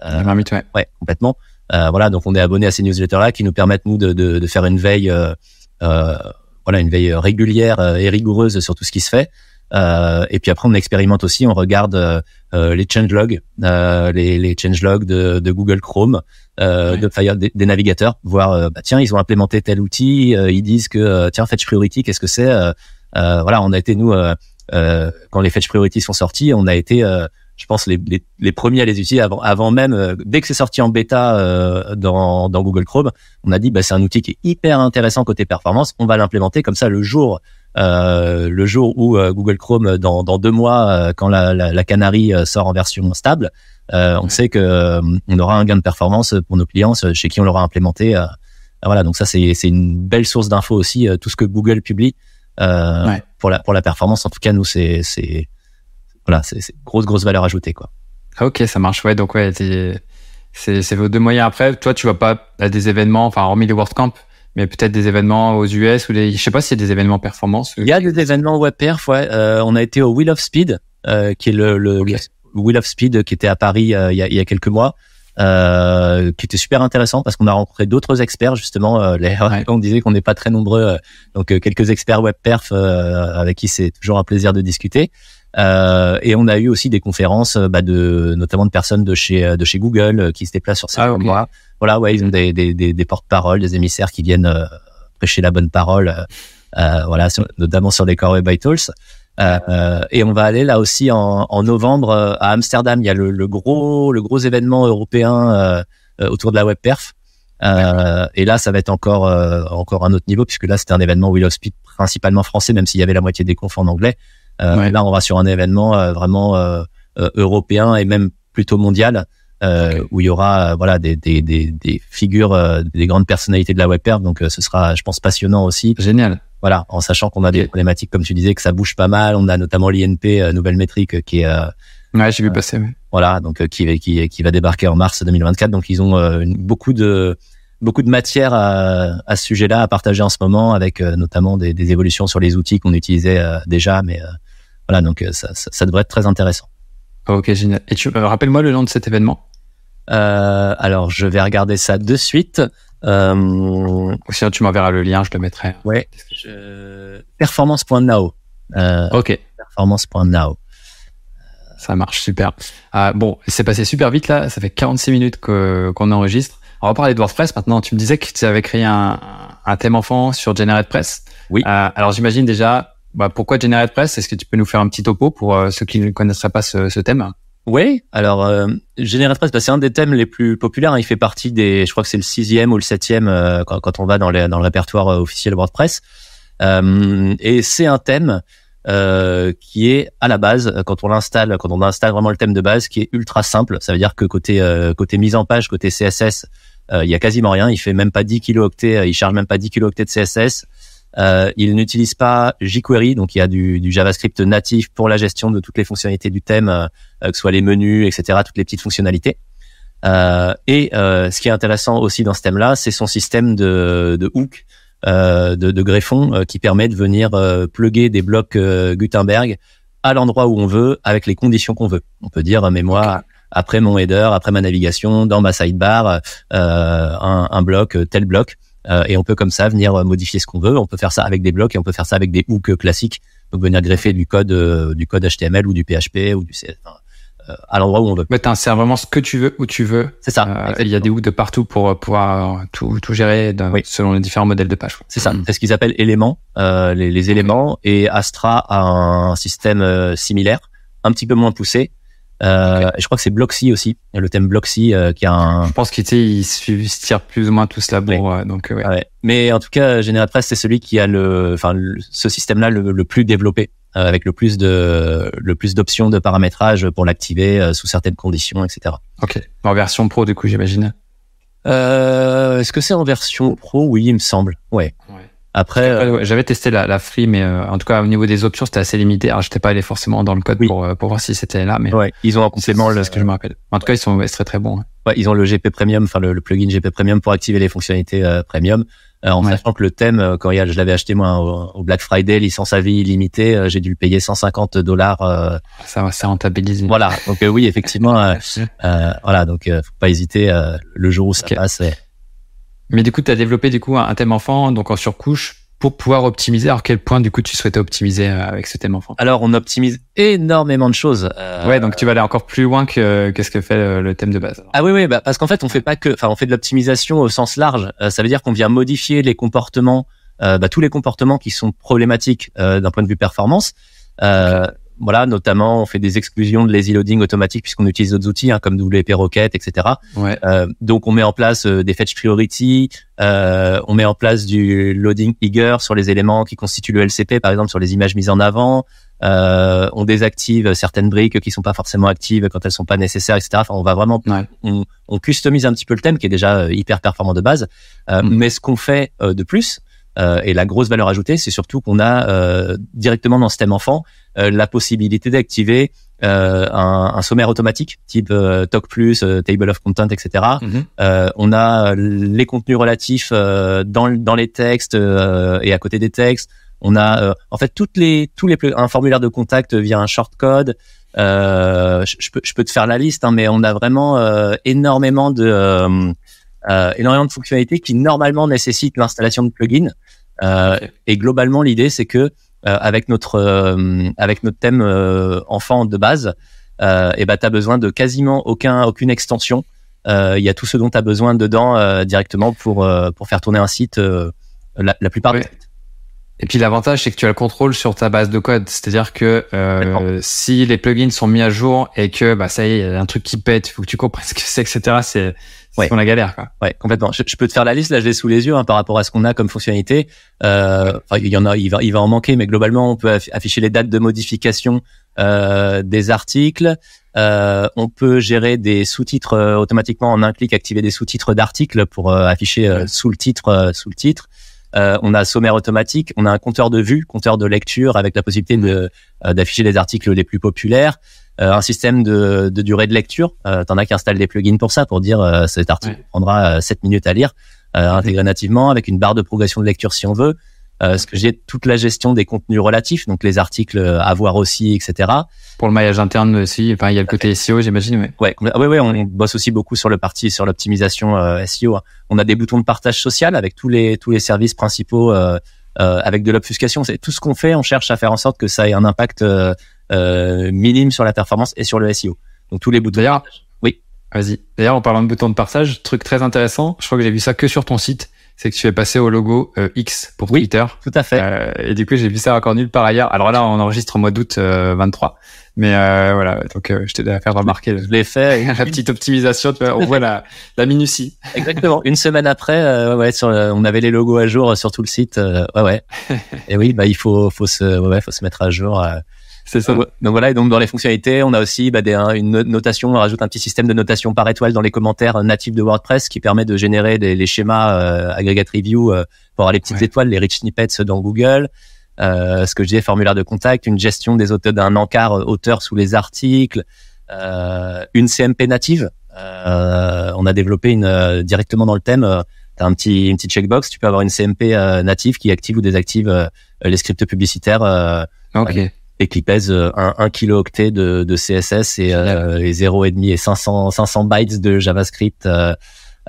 Euh, ouais. ouais. complètement. Euh, voilà, donc on est abonné à ces newsletters-là qui nous permettent nous de, de, de faire une veille, euh, euh voilà, une veille régulière et rigoureuse sur tout ce qui se fait. Euh, et puis après, on expérimente aussi, on regarde euh, euh les changelogs, euh, les, les changelogs de, de Google Chrome, euh, de Fire, des, des, navigateurs, voir, euh, bah, tiens, ils ont implémenté tel outil, ils disent que, tiens, Fetch Priority, qu'est-ce que c'est Voilà, on a été, nous, quand les Fetch Priority sont sortis, on a été je pense les, les, les, premiers à les utiliser avant, avant même dès que c'est sorti en bêta euh, dans, dans Google Chrome on a dit bah, c'est un outil qui est hyper intéressant côté performance on va l'implémenter comme ça le jour le jour où Google Chrome, dans, dans deux mois, quand la, la, la Canary sort en version stable, on sait que on aura un gain de performance pour nos clients chez qui on l'aura implémenté. voilà, donc ça c'est c'est une belle source d'infos aussi. tout ce que Google publie pour la pour la performance, en tout cas nous c'est c'est voilà c'est grosse grosse valeur ajoutée quoi. Ok, ça marche. Ouais, donc ouais, c'est vos deux moyens. Après, toi, tu vas pas à des événements, enfin, hormis les WordCamp, mais peut-être des événements aux US ou des, je sais pas s'il y a des événements performance. Il y a des événements WebPerf, ouais. Euh, on a été au Wheel of Speed, euh, qui est le, le, Wheel of Speed qui était à Paris euh, il, y a, il y a quelques mois. Euh, qui était super intéressant parce qu'on a rencontré d'autres experts justement. Euh, les, On disait qu'on n'est pas très nombreux, donc quelques experts web perf avec qui c'est toujours un plaisir de discuter. Euh, et on a eu aussi des conférences, bah, de notamment de personnes de chez de chez Google euh, qui se déplacent sur ces ah, Voilà, ouais, ils ont des des, des, des porte-paroles, des émissaires qui viennent euh, prêcher la bonne parole, euh, voilà, notamment sur les Core Web Vitals. et on va aller là aussi en, en novembre à Amsterdam. Il y a le, le, gros le gros événement européen autour de la web perf. et là, ça va être encore encore un autre niveau puisque là, c'était un événement of Speed principalement français, même s'il y avait la moitié des confs en anglais. Euh, là, on va sur un événement euh, vraiment euh, européen et même plutôt mondial. où il y aura voilà des, des, des, des figures, des grandes personnalités de la web donc ce sera, je pense, passionnant aussi. Génial. Voilà, en sachant qu'on a des problématiques, comme tu disais, que ça bouge pas mal. On a notamment l'INP, nouvelle métrique, qui est Ouais, j'ai vu passer. Voilà, donc qui, qui qui va débarquer en mars 2024. Donc ils ont beaucoup de beaucoup de matière à, à ce sujet-là à partager en ce moment, avec notamment des, des, évolutions sur les outils qu'on utilisait déjà, mais voilà, donc euh, ça, ça, ça, devrait être très intéressant. Ok, génial. Et tu euh, rappelle-moi le nom de cet événement? Euh, alors, je vais regarder ça de suite. Euh, Sinon, tu m'enverras le lien, je le mettrai. Ouais. Je... Performance.now. Euh, ok. Performance.now. Ça marche super. Euh, bon, c'est passé super vite là. Ça fait 46 minutes qu'on enregistre. On va parler de WordPress maintenant. Tu me disais que tu avais créé un, un thème enfant sur GeneratePress. Oui. Euh, alors j'imagine déjà bah, pourquoi GeneratePress Est-ce que tu peux nous faire un petit topo pour euh, ceux qui ne connaisseraient pas ce, thème? Oui, alors euh, GeneratePress, bah, c'est un des thèmes les plus populaires. Il fait partie des, je crois que c'est le sixième ou le septième euh, quand, on va dans, le répertoire euh, officiel WordPress. Et c'est un thème qui est à la base quand on l'installe, quand on installe vraiment le thème de base, qui est ultra simple. Ça veut dire que côté côté mise en page, côté CSS, il y a quasiment rien. Il fait même pas 10 kilooctets, il charge même pas 10 kilooctets de CSS. Euh, il n'utilise pas jQuery, donc il y a du, du, JavaScript natif pour la gestion de toutes les fonctionnalités du thème, euh, que ce soit les menus, etc., toutes les petites fonctionnalités. Euh, et euh, ce qui est intéressant aussi dans ce thème-là, c'est son système de, de hook, euh, de, de greffon, qui permet de venir plugger des blocs Gutenberg à l'endroit où on veut, avec les conditions qu'on veut. On peut dire, mais moi, après mon header, après ma navigation, dans ma sidebar, un, un bloc, tel bloc. Euh, et on peut comme ça venir euh, modifier ce qu'on veut. On peut faire ça avec des blocs et on peut faire ça avec des hooks classiques. Donc venir greffer du code euh, du code HTML ou du PHP ou du CSS à l'endroit où on veut. Mais t'insères vraiment ce que tu veux où tu veux. C'est ça. il y a des hooks de partout pour pouvoir tout, tout gérer selon les différents modèles de page. C'est ça. C'est ce qu'ils appellent éléments, les, les, éléments. Et Astra a un système similaire, un petit peu moins poussé, euh, Je crois que c'est Bloxy aussi, le thème Bloxy euh, qui a un. Je pense qu'ils il se tire plus ou moins tous bon, euh, donc ouais. ouais. Mais en tout cas, GeneratePress c'est celui qui a le, enfin ce système-là le, plus développé, euh, avec le plus de le plus d'options de paramétrage pour l'activer sous certaines conditions, etc. Ok. En version pro du coup, j'imagine. Est-ce que c'est en version pro? Oui, il me semble. Ouais. Après, euh, j'avais testé la, la free, mais euh, en tout cas au niveau des options, c'était assez limité. Alors, j'étais pas allé forcément dans le code pour, euh, pour voir si c'était là, mais ouais, ils ont un complément, c'est ce que je me rappelle. En tout cas, ils sont très très bons. Ouais, ils ont le GP Premium, enfin le, plugin GP Premium pour activer les fonctionnalités Premium. en sachant que le thème, quand il y a, je l'avais acheté moi au, Black Friday, licence à vie illimitée, j'ai dû le payer 150 dollars. ça, ça rentabilise. Voilà. Donc oui, effectivement, voilà. Donc faut pas hésiter. le jour où ça passe. Mais du coup, tu as développé du coup un thème enfant, donc en surcouche, pour pouvoir optimiser. Alors, quel point du coup tu souhaitais optimiser euh, avec ce thème enfant? Alors, on optimise énormément de choses. Euh... Ouais, donc tu vas aller encore plus loin que qu'est-ce que fait le, thème de base. Ah oui, oui, bah, parce qu'en fait, on fait pas que, enfin, on fait de l'optimisation au sens large. Euh, ça veut dire qu'on vient modifier les comportements, euh, bah, tous les comportements qui sont problématiques d'un point de vue performance. Voilà, notamment on fait des exclusions de lazy loading automatique puisqu'on utilise d'autres outils hein, comme WP Rocket, etc. Ouais. Euh, donc on met en place euh, des fetch priority, euh, on met en place du loading eager sur les éléments qui constituent le LCP, par exemple sur les images mises en avant. Euh, on désactive certaines briques qui sont pas forcément actives quand elles sont pas nécessaires, etc. Enfin, on va vraiment, Ouais. on, on customise un petit peu le thème qui est déjà euh, hyper performant de base. Euh, Mm. Mais ce qu'on fait de plus euh, et la grosse valeur ajoutée, c'est surtout qu'on a euh, directement dans ce thème enfant euh, la possibilité d'activer euh, un, un sommaire automatique type euh, Talk Plus, euh, Table of Content, etc. Euh, on a les contenus relatifs euh, dans, dans les textes euh, et à côté des textes. On a euh, en fait toutes les tous les un formulaire de contact via un shortcode. Euh, je, je peux je peux te faire la liste, hein, mais on a vraiment euh, énormément de énormément de fonctionnalités qui normalement nécessitent l'installation de plugins. Euh, Ok. Et globalement, l'idée c'est que euh, avec notre euh, avec notre thème euh, enfant de base, euh, et ben t'as besoin de quasiment aucun aucune extension. Euh, Il y a tout ce dont tu as besoin dedans euh, directement pour euh, pour faire tourner un site euh, la, la plupart Ouais. des Et puis l'avantage, c'est que tu as le contrôle sur ta base de code. C'est-à-dire que euh, si les plugins sont mis à jour et que bah ça y est, il y a un truc qui pète, il faut que tu comprennes ce que c'est, etc. C'est Ouais. qu'on la galère. Quoi. Ouais, complètement. Je, je peux te faire la liste, là, je l'ai sous les yeux hein, par rapport à ce qu'on a comme fonctionnalité. Euh, il y en a, il va, il va en manquer, mais globalement, on peut affi- afficher les dates de modification euh, des articles. Euh, on peut gérer des sous-titres euh, automatiquement en un clic, activer des sous-titres d'articles pour euh, afficher euh, Ouais. sous le titre, sous le titre. Euh, on a un sommaire automatique, on a un compteur de vue, compteur de lecture avec la possibilité de euh, d'afficher les articles les plus populaires. Euh, un système de, de durée de lecture. Euh, T'en as qui installent des plugins pour ça, pour dire euh, cet article Ouais. prendra euh, 7 minutes à lire, euh, intégré nativement avec une barre de progression de lecture si on veut. Euh, ce que j'ai toute la gestion des contenus relatifs, donc les articles à voir aussi, etc. Pour le maillage interne aussi, enfin il y a le côté SEO, j'imagine. Ouais. Ouais, ouais, ouais, on bosse aussi beaucoup sur le parti, sur l'optimisation euh, SEO. hein. On a des boutons de partage social avec tous les tous les services principaux, euh, euh, avec de l'obfuscation. C'est tout ce qu'on fait. On cherche à faire en sorte que ça ait un impact euh, euh, minime sur la performance et sur le SEO. Donc tous les boutons. D'ailleurs, Oui. Vas-y. D'ailleurs, en parlant de bouton de partage, truc très intéressant. Je crois que j'ai vu ça que sur ton site. C'est que tu es passé au logo euh, X pour Oui. Twitter. Tout à fait. Euh, et du coup, j'ai vu ça encore nulle part ailleurs. Alors là, on enregistre au mois d'août euh, 23. Mais euh, voilà, donc euh, je t'ai à faire remarquer Je l'ai fait. la petite optimisation. Tu vois, on voit la, la minutie. Exactement. Une semaine après, euh, ouais, sur, le- on avait les logos à jour sur tout le site. euh, ouais, ouais. Et oui, bah il faut, faut se, ouais, faut se mettre à jour. Euh. C'est ça. Donc, voilà. Et donc dans les fonctionnalités, on a aussi bah, des, un- une no- notation. On rajoute un petit système de notation par étoile dans les commentaires natifs de WordPress qui permet de générer des, les schémas euh, aggregate review euh, pour avoir les petites Ouais. étoiles, les rich snippets dans Google. Euh, ce que je disais, formulaire de contact, une gestion des auteurs d'un encart euh, auteur sous les articles, euh, une CMP native. Euh, on a développé une euh, directement dans le thème. Euh, T'as un petit une petite checkbox. Tu peux avoir une CMP euh, native qui active ou désactive euh, les scripts publicitaires euh, Ok. Et qui pèse euh, un, un kilooctet de, de CSS et, euh, et 0,5 et 500 500 bytes de JavaScript. euh,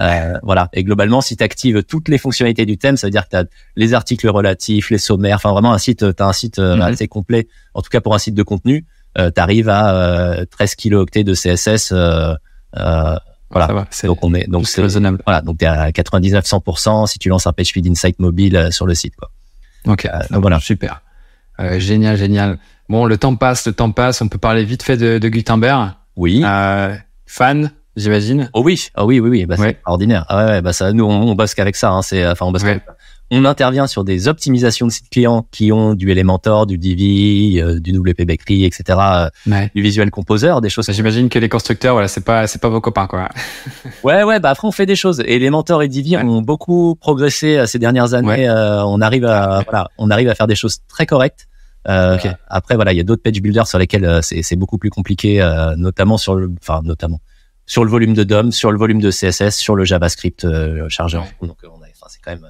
euh, voilà. Et globalement, si tu actives toutes les fonctionnalités du thème, ça veut dire que tu as les articles relatifs, les sommaires, enfin vraiment un site, tu as un site euh, Mhm. assez complet. En tout cas pour un site de contenu, euh, tu arrives à euh, 13 kilooctets de CSS. Euh, euh, Voilà. Va. Donc on est donc c'est raisonnable. voilà, donc t'es à 99 100% si tu lances un page feed insight mobile euh, sur le site quoi. Ok. donc voilà. Super. Euh, génial, génial. Bon, le temps passe, le temps passe. On peut parler vite fait de, de Gutenberg. Oui. Euh, fan, j'imagine. Oh oui, oh oui, oui, oui, bah, Ouais. c'est ordinaire. Ah ouais, ouais, bah ça, nous, on, on bosse qu'avec ça. Hein, c'est, enfin, on bosse. Ouais. On intervient sur des optimisations de sites clients qui ont du Elementor, du Divi, euh, du WP Bakery, etc., euh, Ouais. du Visual Composer, des choses. Ça, J'imagine que les constructeurs, voilà, c'est pas, c'est pas vos copains, quoi. Ouais, ouais, bah après on fait des choses. Elementor et Divi Ouais. ont beaucoup progressé euh, ces dernières années. Ouais. On arrive à, voilà, on arrive à faire des choses très correctes. Euh. Après, voilà, il y a d'autres page builders sur lesquels euh, c'est, beaucoup plus compliqué, euh, notamment sur le, enfin, notamment sur le volume de DOM, sur le volume de CSS, sur le JavaScript en Ouais. Donc, on a, enfin, c'est quand même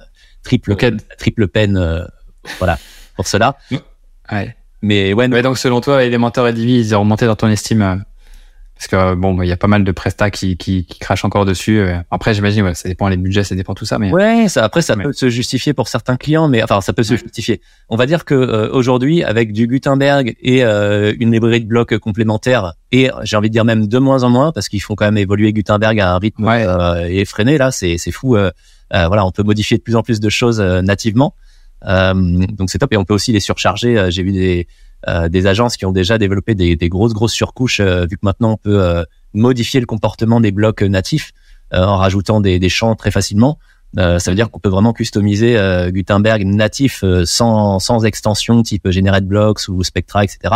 triple, triple peine, euh, voilà, pour cela. Ouais. Mais ouais, Ouais, donc selon toi, Elementor et Divi, ils ont remonté dans ton estime. euh, Parce que euh, bon, il y a pas mal de prestats qui, qui, qui crachent encore dessus. euh. Après, j'imagine, ouais, ça dépend les budgets, ça dépend tout ça, mais Ouais, ça, après ça peut se justifier pour certains clients, mais enfin ça peut se Ouais. justifier. On va dire que euh, aujourd'hui, avec du Gutenberg et une librairie de blocs complémentaire, et j'ai envie de dire même de moins en moins, parce qu'ils font quand même évoluer Gutenberg à un rythme effréné là, c'est fou. Euh, voilà, on peut modifier de plus en plus de choses euh, nativement. Euh, donc c'est top et on peut aussi les surcharger. J'ai vu des des agences qui ont déjà développé des, des grosses grosses surcouches, vu que maintenant on peut modifier le comportement des blocs natifs en rajoutant des, des champs très facilement. Euh, ça veut dire qu'on peut vraiment customiser euh, Gutenberg natif euh, sans, sans extension type Generate Blocks ou Spectra, etc.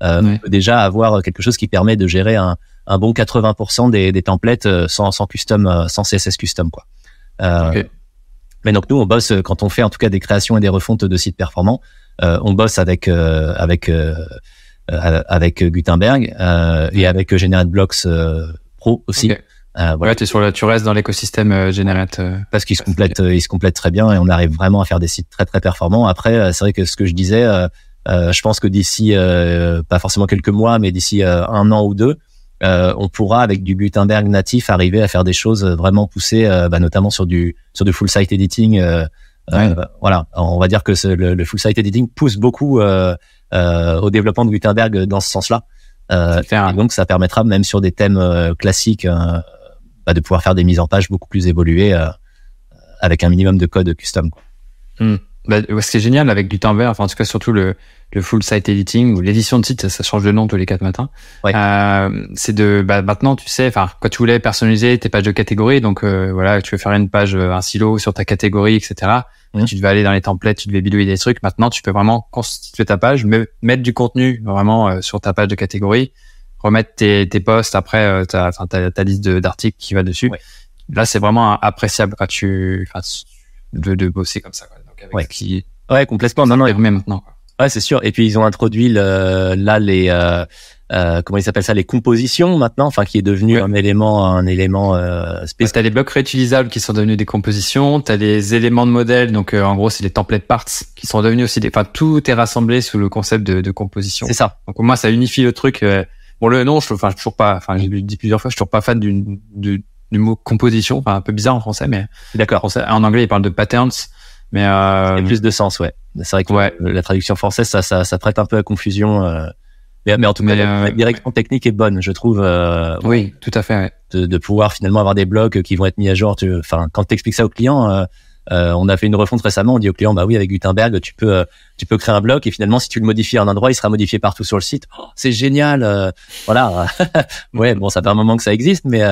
On peut déjà avoir quelque chose qui permet de gérer un, un bon 80% des, des templates sans, sans custom, sans CSS custom, quoi. Mais donc nous, on bosse quand on fait en tout cas des créations et des refontes de sites performants. on bosse avec avec avec Gutenberg et avec Generate Blocks Pro aussi. Euh, voilà. Ouais, sur le, tu restes dans l'écosystème euh, Generate. Euh, Parce qu'il se complète, il se complète très bien et on arrive vraiment à faire des sites très très performants. Après, c'est vrai que ce que je disais, je pense que d'ici pas forcément quelques mois, mais d'ici un an ou deux, on pourra avec du Gutenberg natif arriver à faire des choses vraiment poussées, bah, notamment sur du sur du full site editing. voilà, on va dire que le, full site editing pousse beaucoup au développement de Gutenberg dans ce sens-là. et donc ça permettra même sur des thèmes classiques bah, de pouvoir faire des mises en page beaucoup plus évoluées euh, avec un minimum de code custom. Quoi. Hmm. Bah, ce qui est génial avec Gutenberg, enfin en tout cas surtout le, le full site editing ou l'édition de site, ça change de nom tous les quatre matins. Euh, c'est de bah, maintenant tu sais, enfin quand tu voulais personnaliser tes pages de catégorie, donc euh, voilà, tu veux faire une page, euh, un silo sur ta catégorie, etc. Mmh. Tu devais aller dans les templates, tu devais bidouiller des trucs. Maintenant, tu peux vraiment constituer ta page, mettre du contenu vraiment sur ta page de catégorie, remettre tes, tes posts après euh, ta, ta, ta, liste d'articles qui va dessus. Là, c'est vraiment appréciable quand tu de, de bosser comme ça. Quoi. Avec ouais. Qui, ouais, complètement. Non, non. Et maintenant. Quoi. Ouais, c'est sûr. Et puis ils ont introduit le, là les euh, euh, comment ils s'appellent ça les compositions maintenant, enfin qui est devenu un élément un élément euh, spécial. T'as les blocs réutilisables qui sont devenus des compositions. T'as les éléments de modèle, donc euh, en gros c'est les template parts qui sont devenus aussi des. Enfin tout est rassemblé sous le concept de, de composition. C'est ça. Donc moi ça unifie le truc. Euh, Bon, le nom, je, enfin, toujours pas, enfin, j'ai dit plusieurs fois, je suis toujours pas fan du, du, du mot composition, enfin, un peu bizarre en français, mais. D'accord. En, anglais, il parle de patterns, mais euh, a plus de sens, ouais. C'est vrai que ouais. la traduction française, ça, ça, ça prête un peu à confusion. Euh, mais, mais, en tout cas, la euh, direction technique est bonne, je trouve. Euh, oui, tout à fait. Ouais. De, de, pouvoir finalement avoir des blocs qui vont être mis à jour. Enfin, quand tu expliques ça au client, on a fait une refonte récemment. On dit au client, bah oui, avec Gutenberg, tu peux, tu peux créer un bloc et finalement, si tu le modifies à un endroit, il sera modifié partout sur le site. Oh, c'est génial. Voilà. ouais, bon, ça fait un moment que ça existe, mais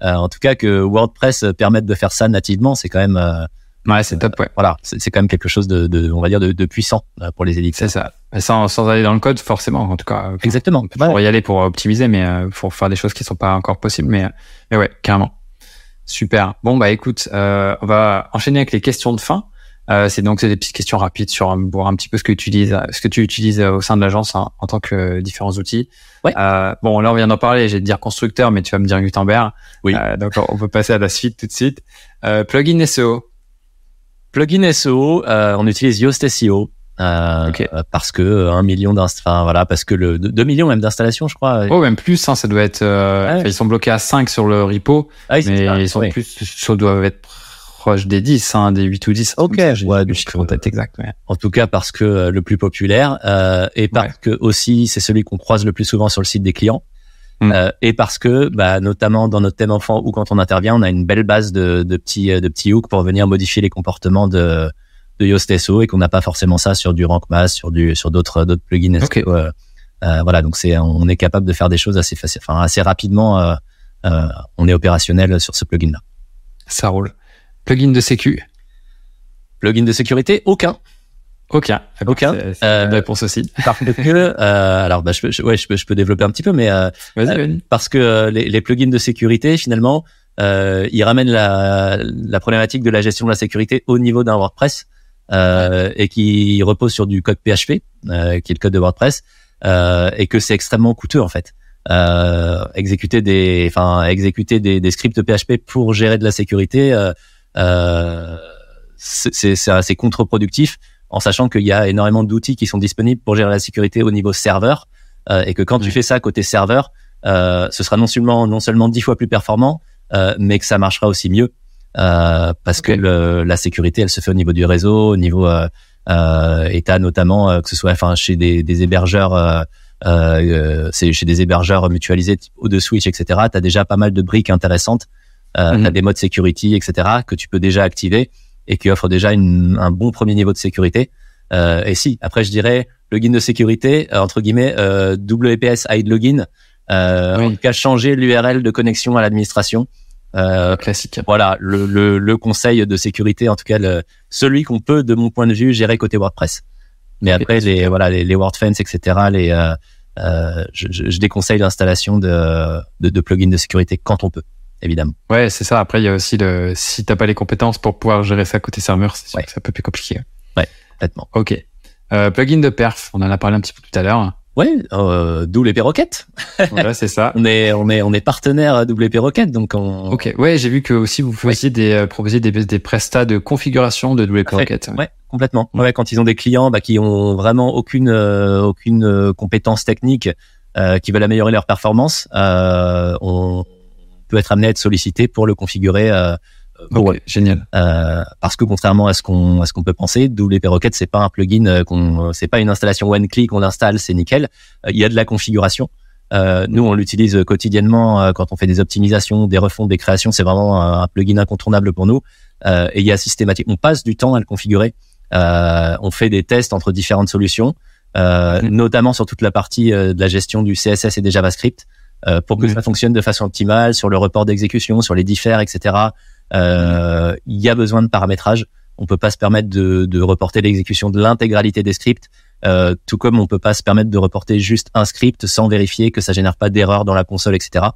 en tout cas que WordPress permette de faire ça nativement, c'est quand même. Ouais, c'est top. Ouais. Voilà, c'est quand même quelque chose de, de, on va dire, de, de puissant pour les éditeurs. C'est ça. Sans, sans aller dans le code, forcément, en tout cas. Exactement. Pour y aller pour optimiser, mais pour faire des choses qui sont pas encore possibles. Mais, mais ouais, carrément. Super. Bon bah écoute, euh, on va enchaîner avec les questions de fin. Euh, c'est donc des petites questions rapides sur voir un petit peu ce que tu utilises, ce que tu utilises au sein de l'agence hein, en tant que différents outils. Ouais. Euh, bon là on vient d'en parler, j'ai de dire constructeur, mais tu vas me dire Gutenberg. Oui. Euh, donc on peut passer à la suite tout de suite. Euh, plugin SEO. Plugin SEO, euh, on utilise Yoast SEO. Euh, parce que euh, un million enfin voilà parce que le 2 millions même d'installations je crois oh même plus hein, ça doit être euh, ils sont bloqués à 5 sur le repo ah, mais ils sont plus ça doivent être proche des 10 hein, des 8 ou 10 ok. Ouais, du chiffre en tête exact ouais. en tout cas parce que le plus populaire et parce que aussi c'est celui qu'on croise le plus souvent sur le site des clients mm. et parce que, bah, notamment dans notre thème enfant ou quand on intervient, on a une belle base de, de petits de petits hooks pour venir modifier les comportements de de Yoast SEO et qu'on n'a pas forcément ça sur du Rank Mass, sur du sur d'autres d'autres plugins. Okay. Euh, euh, voilà, donc c'est on est capable de faire des choses assez facile, enfin assez rapidement. Euh, euh, on est opérationnel sur ce plugin là. Ça roule. Plugin de sécu? Plugin de sécurité, aucun. Aucun. Aucun. Euh, réponse aussi. Parce que, euh, alors, bah, je, peux, ouais, je peux, je peux développer un petit peu, mais euh, euh parce que les, les, plugins de sécurité, finalement, euh, ils ramènent la, la problématique de la gestion de la sécurité au niveau d'un WordPress euh, et qui repose sur du code PHP, euh, qui est le code de WordPress, euh, et que c'est extrêmement coûteux en fait. Euh, exécuter des, enfin exécuter des, des, scripts PHP pour gérer de la sécurité, euh, c'est assez contre-productif, en sachant qu'il y a énormément d'outils qui sont disponibles pour gérer la sécurité au niveau serveur, et que quand tu fais ça côté serveur, ce sera non seulement non seulement dix fois plus performant, mais que ça marchera aussi mieux. Euh, parce que le, la sécurité, elle se fait au niveau du réseau, au niveau euh, euh, État notamment, euh, que ce soit enfin chez des, des hébergeurs. Euh, euh, c'est chez des hébergeurs mutualisés ou de Switch, etc. Tu as déjà pas mal de briques intéressantes. Euh, mm Tu as des modes security, etc. que tu peux déjà activer et qui offrent déjà une, un bon premier niveau de sécurité. et si, après je dirais login de sécurité entre guillemets WPS hide login. En tout cas, changer l'URL de connexion à l'administration. Euh, Classique. Voilà, le, le, le, conseil de sécurité, en tout cas, le, celui qu'on peut, de mon point de vue, gérer côté WordPress. Mais après, les voilà, les, les WordFence, etc. Les, euh, euh, je, je, déconseille l'installation de, de, de, plugins de sécurité quand on peut, évidemment. Ouais, c'est ça. Après, il y a aussi le si t'as pas les compétences pour pouvoir gérer ça côté serveur, c'est ouais. un peu plus compliqué. Ouais, complètement. Ok. Euh, plugin de perf, on en a parlé un petit peu tout à l'heure. Ouais, euh, WP Rocket. ouais, c'est ça. on est on est on est partenaire à WP Rocket, donc on. Ok. Ouais, j'ai vu que aussi vous faisiez des euh, proposiez des des prestats de configuration de WP Rocket. Ouais. complètement. Ouais, quand ils ont des clients bah, qui ont vraiment aucune euh, aucune euh, compétence technique, euh, qui veulent améliorer leur performance, on peut être amené à être sollicité pour le configurer Bon, génial. Euh, parce que contrairement à ce qu'on à ce qu'on peut penser, WP Rocket c'est pas un plugin euh, qu'on c'est pas une installation one click on installe c'est nickel. Euh, il y a de la configuration. Euh, nous on l'utilise quotidiennement euh, quand on fait des optimisations, des refontes, des créations. C'est vraiment un, plugin incontournable pour nous. et il y a systématique. On passe du temps à le configurer. on fait des tests entre différentes solutions, mm. notamment sur toute la partie de la gestion du CSS et des JavaScript. Pour que ça fonctionne de façon optimale sur le report d'exécution, sur les diffères, etc. Euh, il y a besoin de paramétrage. On peut pas se permettre de, de reporter l'exécution de l'intégralité des scripts, euh, tout comme on peut pas se permettre de reporter juste un script sans vérifier que ça génère pas d'erreur dans la console, etc.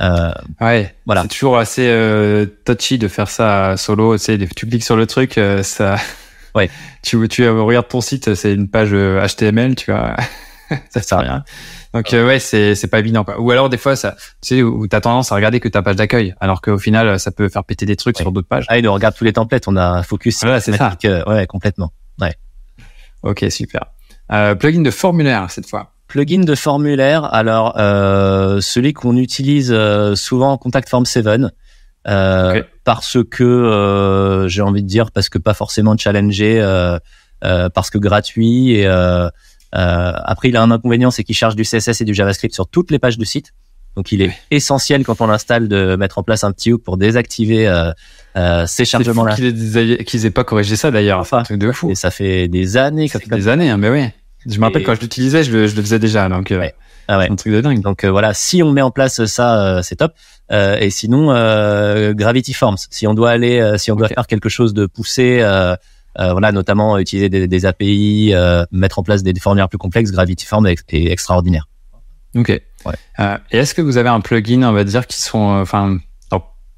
Euh, ouais, voilà. C'est toujours assez euh, touchy de faire ça solo. Tu sais, tu cliques sur le truc, euh, ça. Ouais. tu tu regardes ton site, c'est une page HTML, tu vois. ça sert à rien. Donc euh, ouais, c'est c'est pas évident quoi. Ou alors des fois ça, tu sais, où t'as tendance à regarder que ta page d'accueil, alors qu'au final ça peut faire péter des trucs sur d'autres pages. Ah, il regarde tous les templates, on a un focus. Voilà, c'est ça. Euh, ouais, complètement. Ouais. Ok, super. Euh, plugin de formulaire cette fois. Plugin de formulaire. Alors euh, celui qu'on utilise euh, souvent Contact Form 7. Euh, parce que j'ai envie de dire parce que pas forcément challenger parce que gratuit et euh, après, il a un inconvénient, c'est qu'il charge du CSS et du JavaScript sur toutes les pages du site. Donc, il est essentiel quand on l'installe de mettre en place un petit hook pour désactiver euh, euh, ces chargements-là. Qu'ils aient pas corrigé ça d'ailleurs. Enfin, un truc de fou. Et ça fait des années. Ça fait des années, hein, mais oui. Je me rappelle quand je l'utilisais, je, je, le faisais déjà. Donc, euh, ouais. Ah ouais. un truc de dingue. Donc euh, voilà, si on met en place ça, euh, c'est top. et sinon, Gravity Forms. Si on doit aller, si on doit faire quelque chose de poussé. Euh, voilà, notamment utiliser des, des API, euh, mettre en place des, formulaires plus complexes. Gravity Form est, extraordinaire. Ok. Ouais. Euh, et est-ce que vous avez un plugin, on va dire, qui sont, enfin,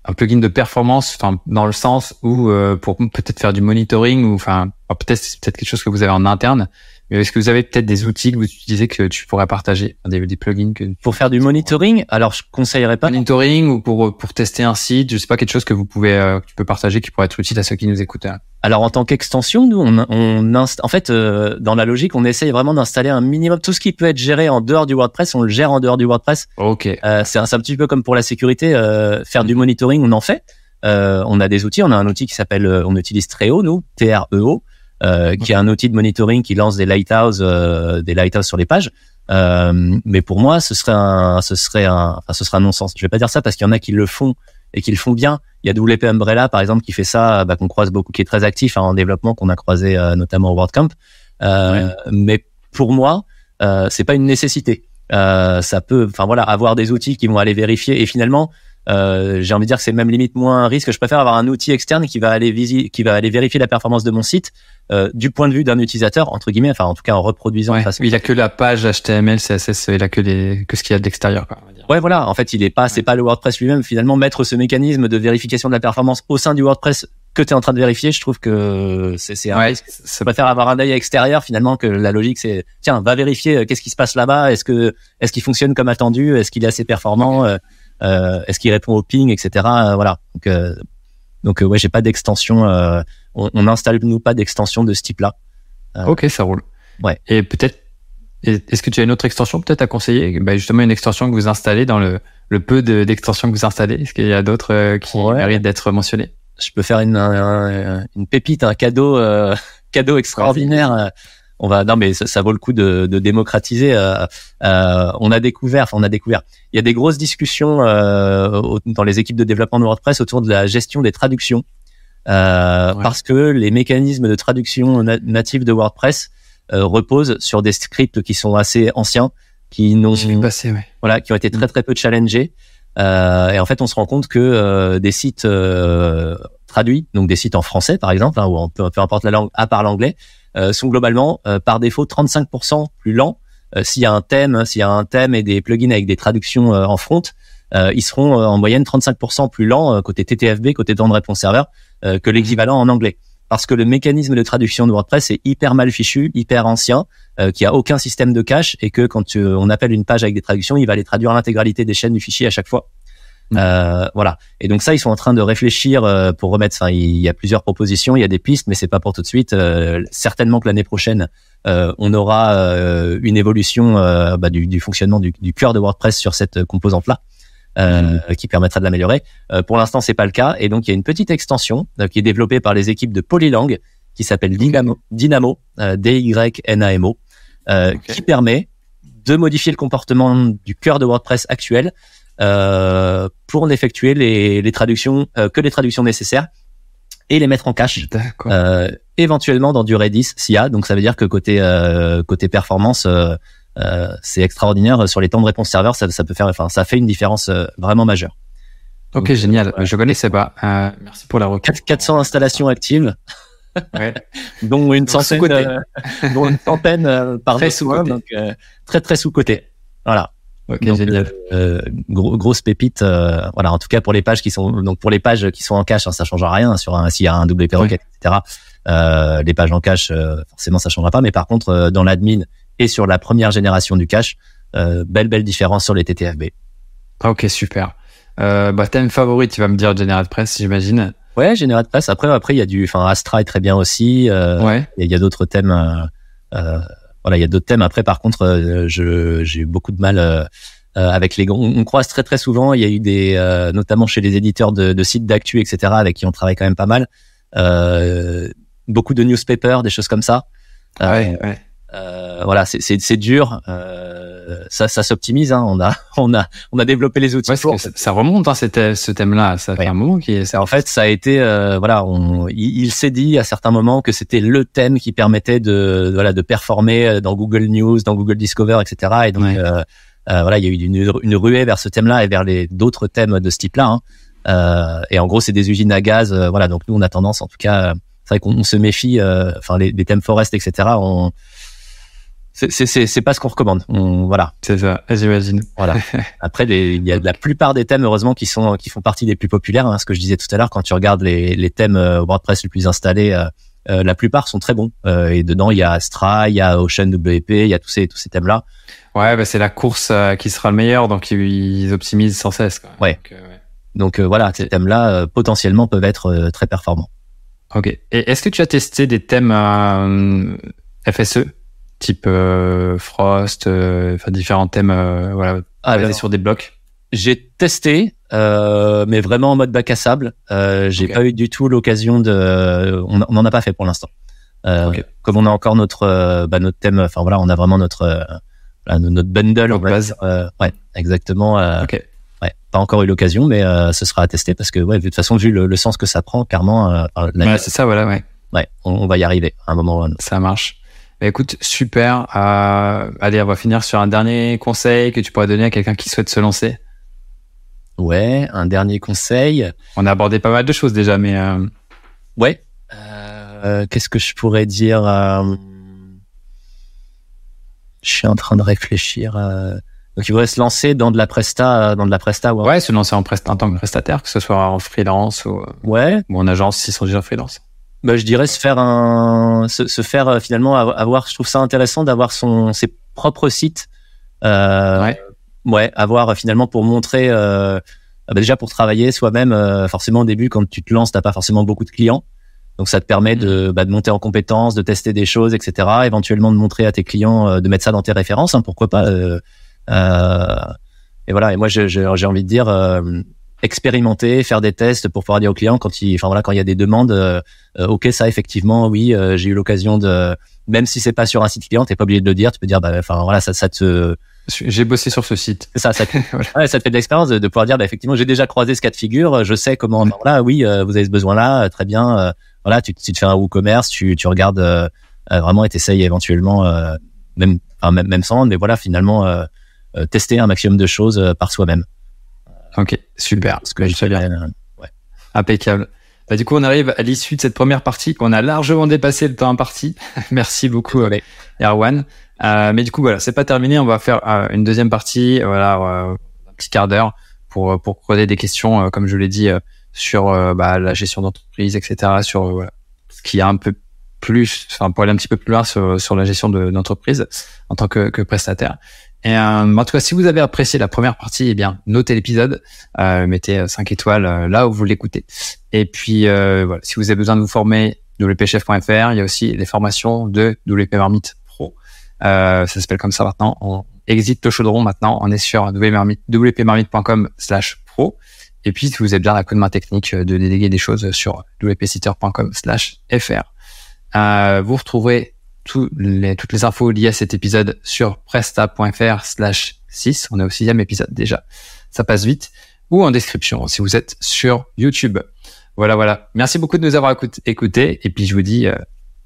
un plugin de performance, enfin, dans le sens où pour peut-être faire du monitoring ou, enfin, peut-être c'est peut-être quelque chose que vous avez en interne, est-ce que vous avez peut-être des outils que vous utilisez que tu pourrais partager, des, des plugins que pour faire du monitoring Alors, je conseillerais pas monitoring ou pour pour tester un site. Je sais pas quelque chose que vous pouvez euh, que tu peux partager qui pourrait être utile à ceux qui nous écoutent. Hein. Alors, en tant qu'extension, nous, on, on en fait, euh, dans la logique, on essaye vraiment d'installer un minimum tout ce qui peut être géré en dehors du WordPress, on le gère en dehors du WordPress. Ok. Euh, c'est un, un, petit peu comme pour la sécurité, faire du monitoring, on en fait. On a des outils, on a un outil qui s'appelle, on utilise Treo, nous, T-R-E-O. Euh, qui est un outil de monitoring qui lance des lighthouses, euh, des lighthouses sur les pages. Euh, mais pour moi, ce serait un, ce serait un, enfin, ce serait un non-sens. Je vais pas dire ça parce qu'il y en a qui le font et qui le font bien. Il y a WP Umbrella, par exemple, qui fait ça, bah, qu'on croise beaucoup, qui est très actif hein, en développement, qu'on a croisé notamment au WordCamp. Euh, Mais pour moi, euh, c'est pas une nécessité. Euh, ça peut, enfin voilà, avoir des outils qui vont aller vérifier et finalement, euh, j'ai envie de dire que c'est même limite moins un risque. Je préfère avoir un outil externe qui va aller visi qui va aller vérifier la performance de mon site euh, du point de vue d'un utilisateur entre guillemets, enfin en tout cas en reproduisant. Ouais, il a que la page HTML, CSS, il a que les que ce qu'il y a de l'extérieur. Ouais, voilà. En fait, il est pas, c'est pas le WordPress lui-même. Finalement, mettre ce mécanisme de vérification de la performance au sein du WordPress que tu es en train de vérifier, je trouve que c'est un ouais. Je préfère avoir un œil extérieur finalement que la logique c'est tiens, va vérifier euh, qu'est-ce qui se passe là-bas, est-ce que est-ce qu'il fonctionne comme attendu, est-ce qu'il est assez performant? Euh, est-ce qu'il répond au ping, etc. Euh, voilà. Donc, euh, donc ouais, j'ai pas d'extension. on, on installe nous pas d'extension de ce type-là. ok, ça roule. Ouais. Et peut-être, est-ce que tu as une autre extension peut-être à conseiller? Bah, Justement, une extension que vous installez dans le, le peu d'extensions que vous installez. Est-ce qu'il y a d'autres qui méritent d'être mentionnées? Je peux faire une, une pépite, un cadeau, cadeau extraordinaire on va non mais ça, vaut le coup de, de démocratiser. Euh, euh, on a découvert, enfin on a découvert. Il y a des grosses discussions euh, dans les équipes de développement de WordPress autour de la gestion des traductions. parce que les mécanismes de traduction natifs de WordPress reposent sur des scripts qui sont assez anciens, qui n'ont passé, ouais. voilà, qui ont été très très peu challengés. Et en fait, on se rend compte que des sites traduits, donc des sites en français par exemple, hein, ou en peu, peu, importe la langue, à part l'anglais, sont globalement par défaut 35% plus lents. s'il y a un thème, s'il y a un thème et des plugins avec des traductions en front, ils seront en moyenne 35% plus lents côté TTFB, côté temps de réponse serveur, que l'équivalent en anglais parce que le mécanisme de traduction de WordPress est hyper mal fichu, hyper ancien, euh, qui a aucun système de cache et que quand on appelle une page avec des traductions, il va les traduire l'intégralité des chaînes du fichier à chaque fois. Euh, voilà. Et donc ça, ils sont en train de réfléchir euh, pour remettre. Enfin, il y a plusieurs propositions, il y a des pistes, mais c'est pas pour tout de suite. Euh, certainement que l'année prochaine, euh, on aura une évolution bah, du, du, fonctionnement du, du, cœur de WordPress sur cette composante-là. Euh, mm. qui permettra de l'améliorer. Euh, pour l'instant, c'est pas le cas, et donc il y a une petite extension euh, qui est développée par les équipes de Polylang qui s'appelle Dynamo, Dynamo D-Y-N-A-M-O, qui permet de modifier le comportement du cœur de WordPress actuel pour n'effectuer les, les traductions que les traductions nécessaires et les mettre en cache, éventuellement dans du Redis SIA. Donc ça veut dire que côté côté performance, euh, c'est extraordinaire sur les temps de réponse serveur. Ça, ça peut faire, enfin, ça fait une différence euh, vraiment majeure. Ok, génial. Je connaissais pas. Euh, merci pour la requête. 400 installations actives. Ouais. dont une centaine, euh, dont une centaine euh, par très sous côté. donc très très sous côté. Voilà. Ok, génial. Gros, grosse pépite. voilà, en tout cas pour les pages qui sont donc pour les pages qui sont en cache, hein, ça changera rien sur un s'il y a un WP requête, etc. les pages en cache, forcément ça changera pas. Mais par contre, dans l'admin et sur la première génération du cache. Euh, belle belle différence sur les TTFB. Ok super. Euh, bah, thème favori, tu vas me dire Press, j'imagine. Ouais, Press. Après, après, il y a du, enfin, Astra est très bien aussi. Euh, ouais. Il y, a d'autres thèmes. Euh, euh, voilà, il y a d'autres thèmes. Après, par contre, euh, j'ai eu beaucoup de mal euh, avec les. On, on, croise très très souvent. Il y a eu des, notamment chez les éditeurs de, de sites d'actu, etc., avec qui on travaille quand même pas mal. beaucoup de newspapers, des choses comme ça. ouais, ouais. Euh, voilà, c'est dur. Euh, ça, ça s'optimise. Hein. On a, on a, on a développé les outils. pour. Ça, remonte hein, c'était ce thème-là. Ça fait un moment qui est. En fait, ça a été, euh, voilà, on, il, s'est dit à certains moments que c'était le thème qui permettait de, voilà, de performer dans Google News, dans Google Discover, etc. Et donc, euh, euh, voilà, il y a eu une, une ruée vers ce thème-là et vers les d'autres thèmes de ce type-là. Hein. Euh, et en gros, c'est des usines à gaz. voilà, donc nous, on a tendance, en tout cas, c'est vrai qu'on se méfie. Enfin, les, les, thèmes forest, etc. On c'est pas ce qu'on recommande. voilà. C'est ça, j'imagine. Voilà. Après, il y a la plupart des thèmes, heureusement, qui sont qui font partie des plus populaires. Hein, ce que je disais tout à l'heure, quand tu regardes les, les thèmes euh, WordPress les plus installés, euh, euh, la plupart sont très bons. et dedans, il y a Astra, il y a Ocean WP, il y a tous ces tous ces thèmes là. Ouais, bah, c'est la course qui sera le meilleur, donc ils, optimisent sans cesse. Quoi. Ouais. Donc, ouais. donc voilà, ces thèmes là potentiellement peuvent être très performants. Ok. Et est-ce que tu as testé des thèmes FSE type euh, Frost, euh, enfin différents thèmes, euh, voilà, ah, sur des blocs. J'ai testé, mais vraiment en mode bac à sable. J'ai pas eu du tout l'occasion de. On n'en a pas fait pour l'instant. Comme on a encore notre bah, notre thème, enfin voilà, on a vraiment notre notre bundle. base. ouais, exactement. Ouais, pas encore eu l'occasion, mais ce sera à tester parce que ouais, de toute façon, vu le, sens que ça prend, clairement. ouais, c'est ça, voilà, ouais. Ouais, on, on, va y arriver à un moment. Ça marche. Bah, écoute, super. Euh, allez, on va finir sur un dernier conseil que tu pourrais donner à quelqu'un qui souhaite se lancer. Ouais, un dernier conseil. On a abordé pas mal de choses déjà, mais euh... ouais. Euh, Qu'est-ce que je pourrais dire euh, Je suis en train de réfléchir. Euh, donc, il faudrait se lancer dans de la presta, dans de la presta. Ouais, ouais se lancer en, presta, en tant que prestataire, que ce soit en freelance ou, ouais. ou en agence s'ils sont déjà freelance bah, je dirais se faire un, se, se, faire euh, finalement avoir. Je trouve ça intéressant d'avoir son ses propres sites. Euh, ouais. Ouais, avoir euh, finalement pour montrer. Euh, bah, déjà pour travailler soi-même. Euh, forcément au début quand tu te lances, t'as pas forcément beaucoup de clients. Donc ça te permet de, mm. bah, de monter en compétences, de tester des choses, etc. Éventuellement de montrer à tes clients, de mettre ça dans tes références, hein, pourquoi pas. Euh, et voilà. Et moi j'ai envie de dire, expérimenter, faire des tests pour pouvoir dire aux clients quand il, enfin voilà, quand il y a des demandes, euh, euh, ok ça effectivement, oui, euh, j'ai eu l'occasion de, même si c'est pas sur un site client, t'es pas obligé de le dire, tu peux dire, bah, enfin voilà, ça, ça te, j'ai bossé sur ce site. Ça, ça, ouais, ça te fait de l'expérience de, pouvoir dire, bah, effectivement, j'ai déjà croisé ce cas de figure, je sais comment, voilà, oui, euh, vous avez ce besoin-là, très bien, voilà, tu, tu te fais un WooCommerce, tu, tu regardes vraiment et t'essayes éventuellement, même, enfin, même, même sans, mais voilà, finalement, tester un maximum de choses par soi-même. Ok, super. Ce que je bien. Ouais. Impeccable. Bah, du coup, on arrive à l'issue de cette première partie. On a largement dépassé le temps imparti. Merci beaucoup, Erwan. Euh, mais du coup, voilà, c'est pas terminé. On va faire euh, une deuxième partie, voilà, euh, un petit quart d'heure pour pour creuser des questions, comme je l'ai dit, sur bah, la gestion d'entreprise, etc. Sur voilà, ce qui est un peu plus, enfin pour aller un petit peu plus loin sur, sur la gestion d'entreprise en tant que, que prestataire. Et euh, en tout cas, si vous avez apprécié la première partie, eh bien, notez l'épisode, euh, mettez 5 étoiles euh, là où vous l'écoutez. Et puis, euh, voilà, si vous avez besoin de vous former, wpchef.fr, il y a aussi les formations de WP Marmite Pro. Euh, ça s'appelle comme ça maintenant. On exit le chaudron maintenant. On est sur wpmarmite.com slash pro. Et puis, si vous avez la coup de main technique de déléguer des choses sur wpsitter.com slash fr. Euh, vous retrouverez toutes les infos liées à cet épisode sur presta.fr slash 6. On est au sixième épisode déjà. Ça passe vite. Ou en description si vous êtes sur YouTube. Voilà, voilà. Merci beaucoup de nous avoir écoutés. Et puis je vous dis euh,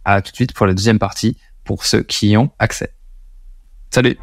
à tout de suite pour la deuxième partie pour ceux qui ont accès. Salut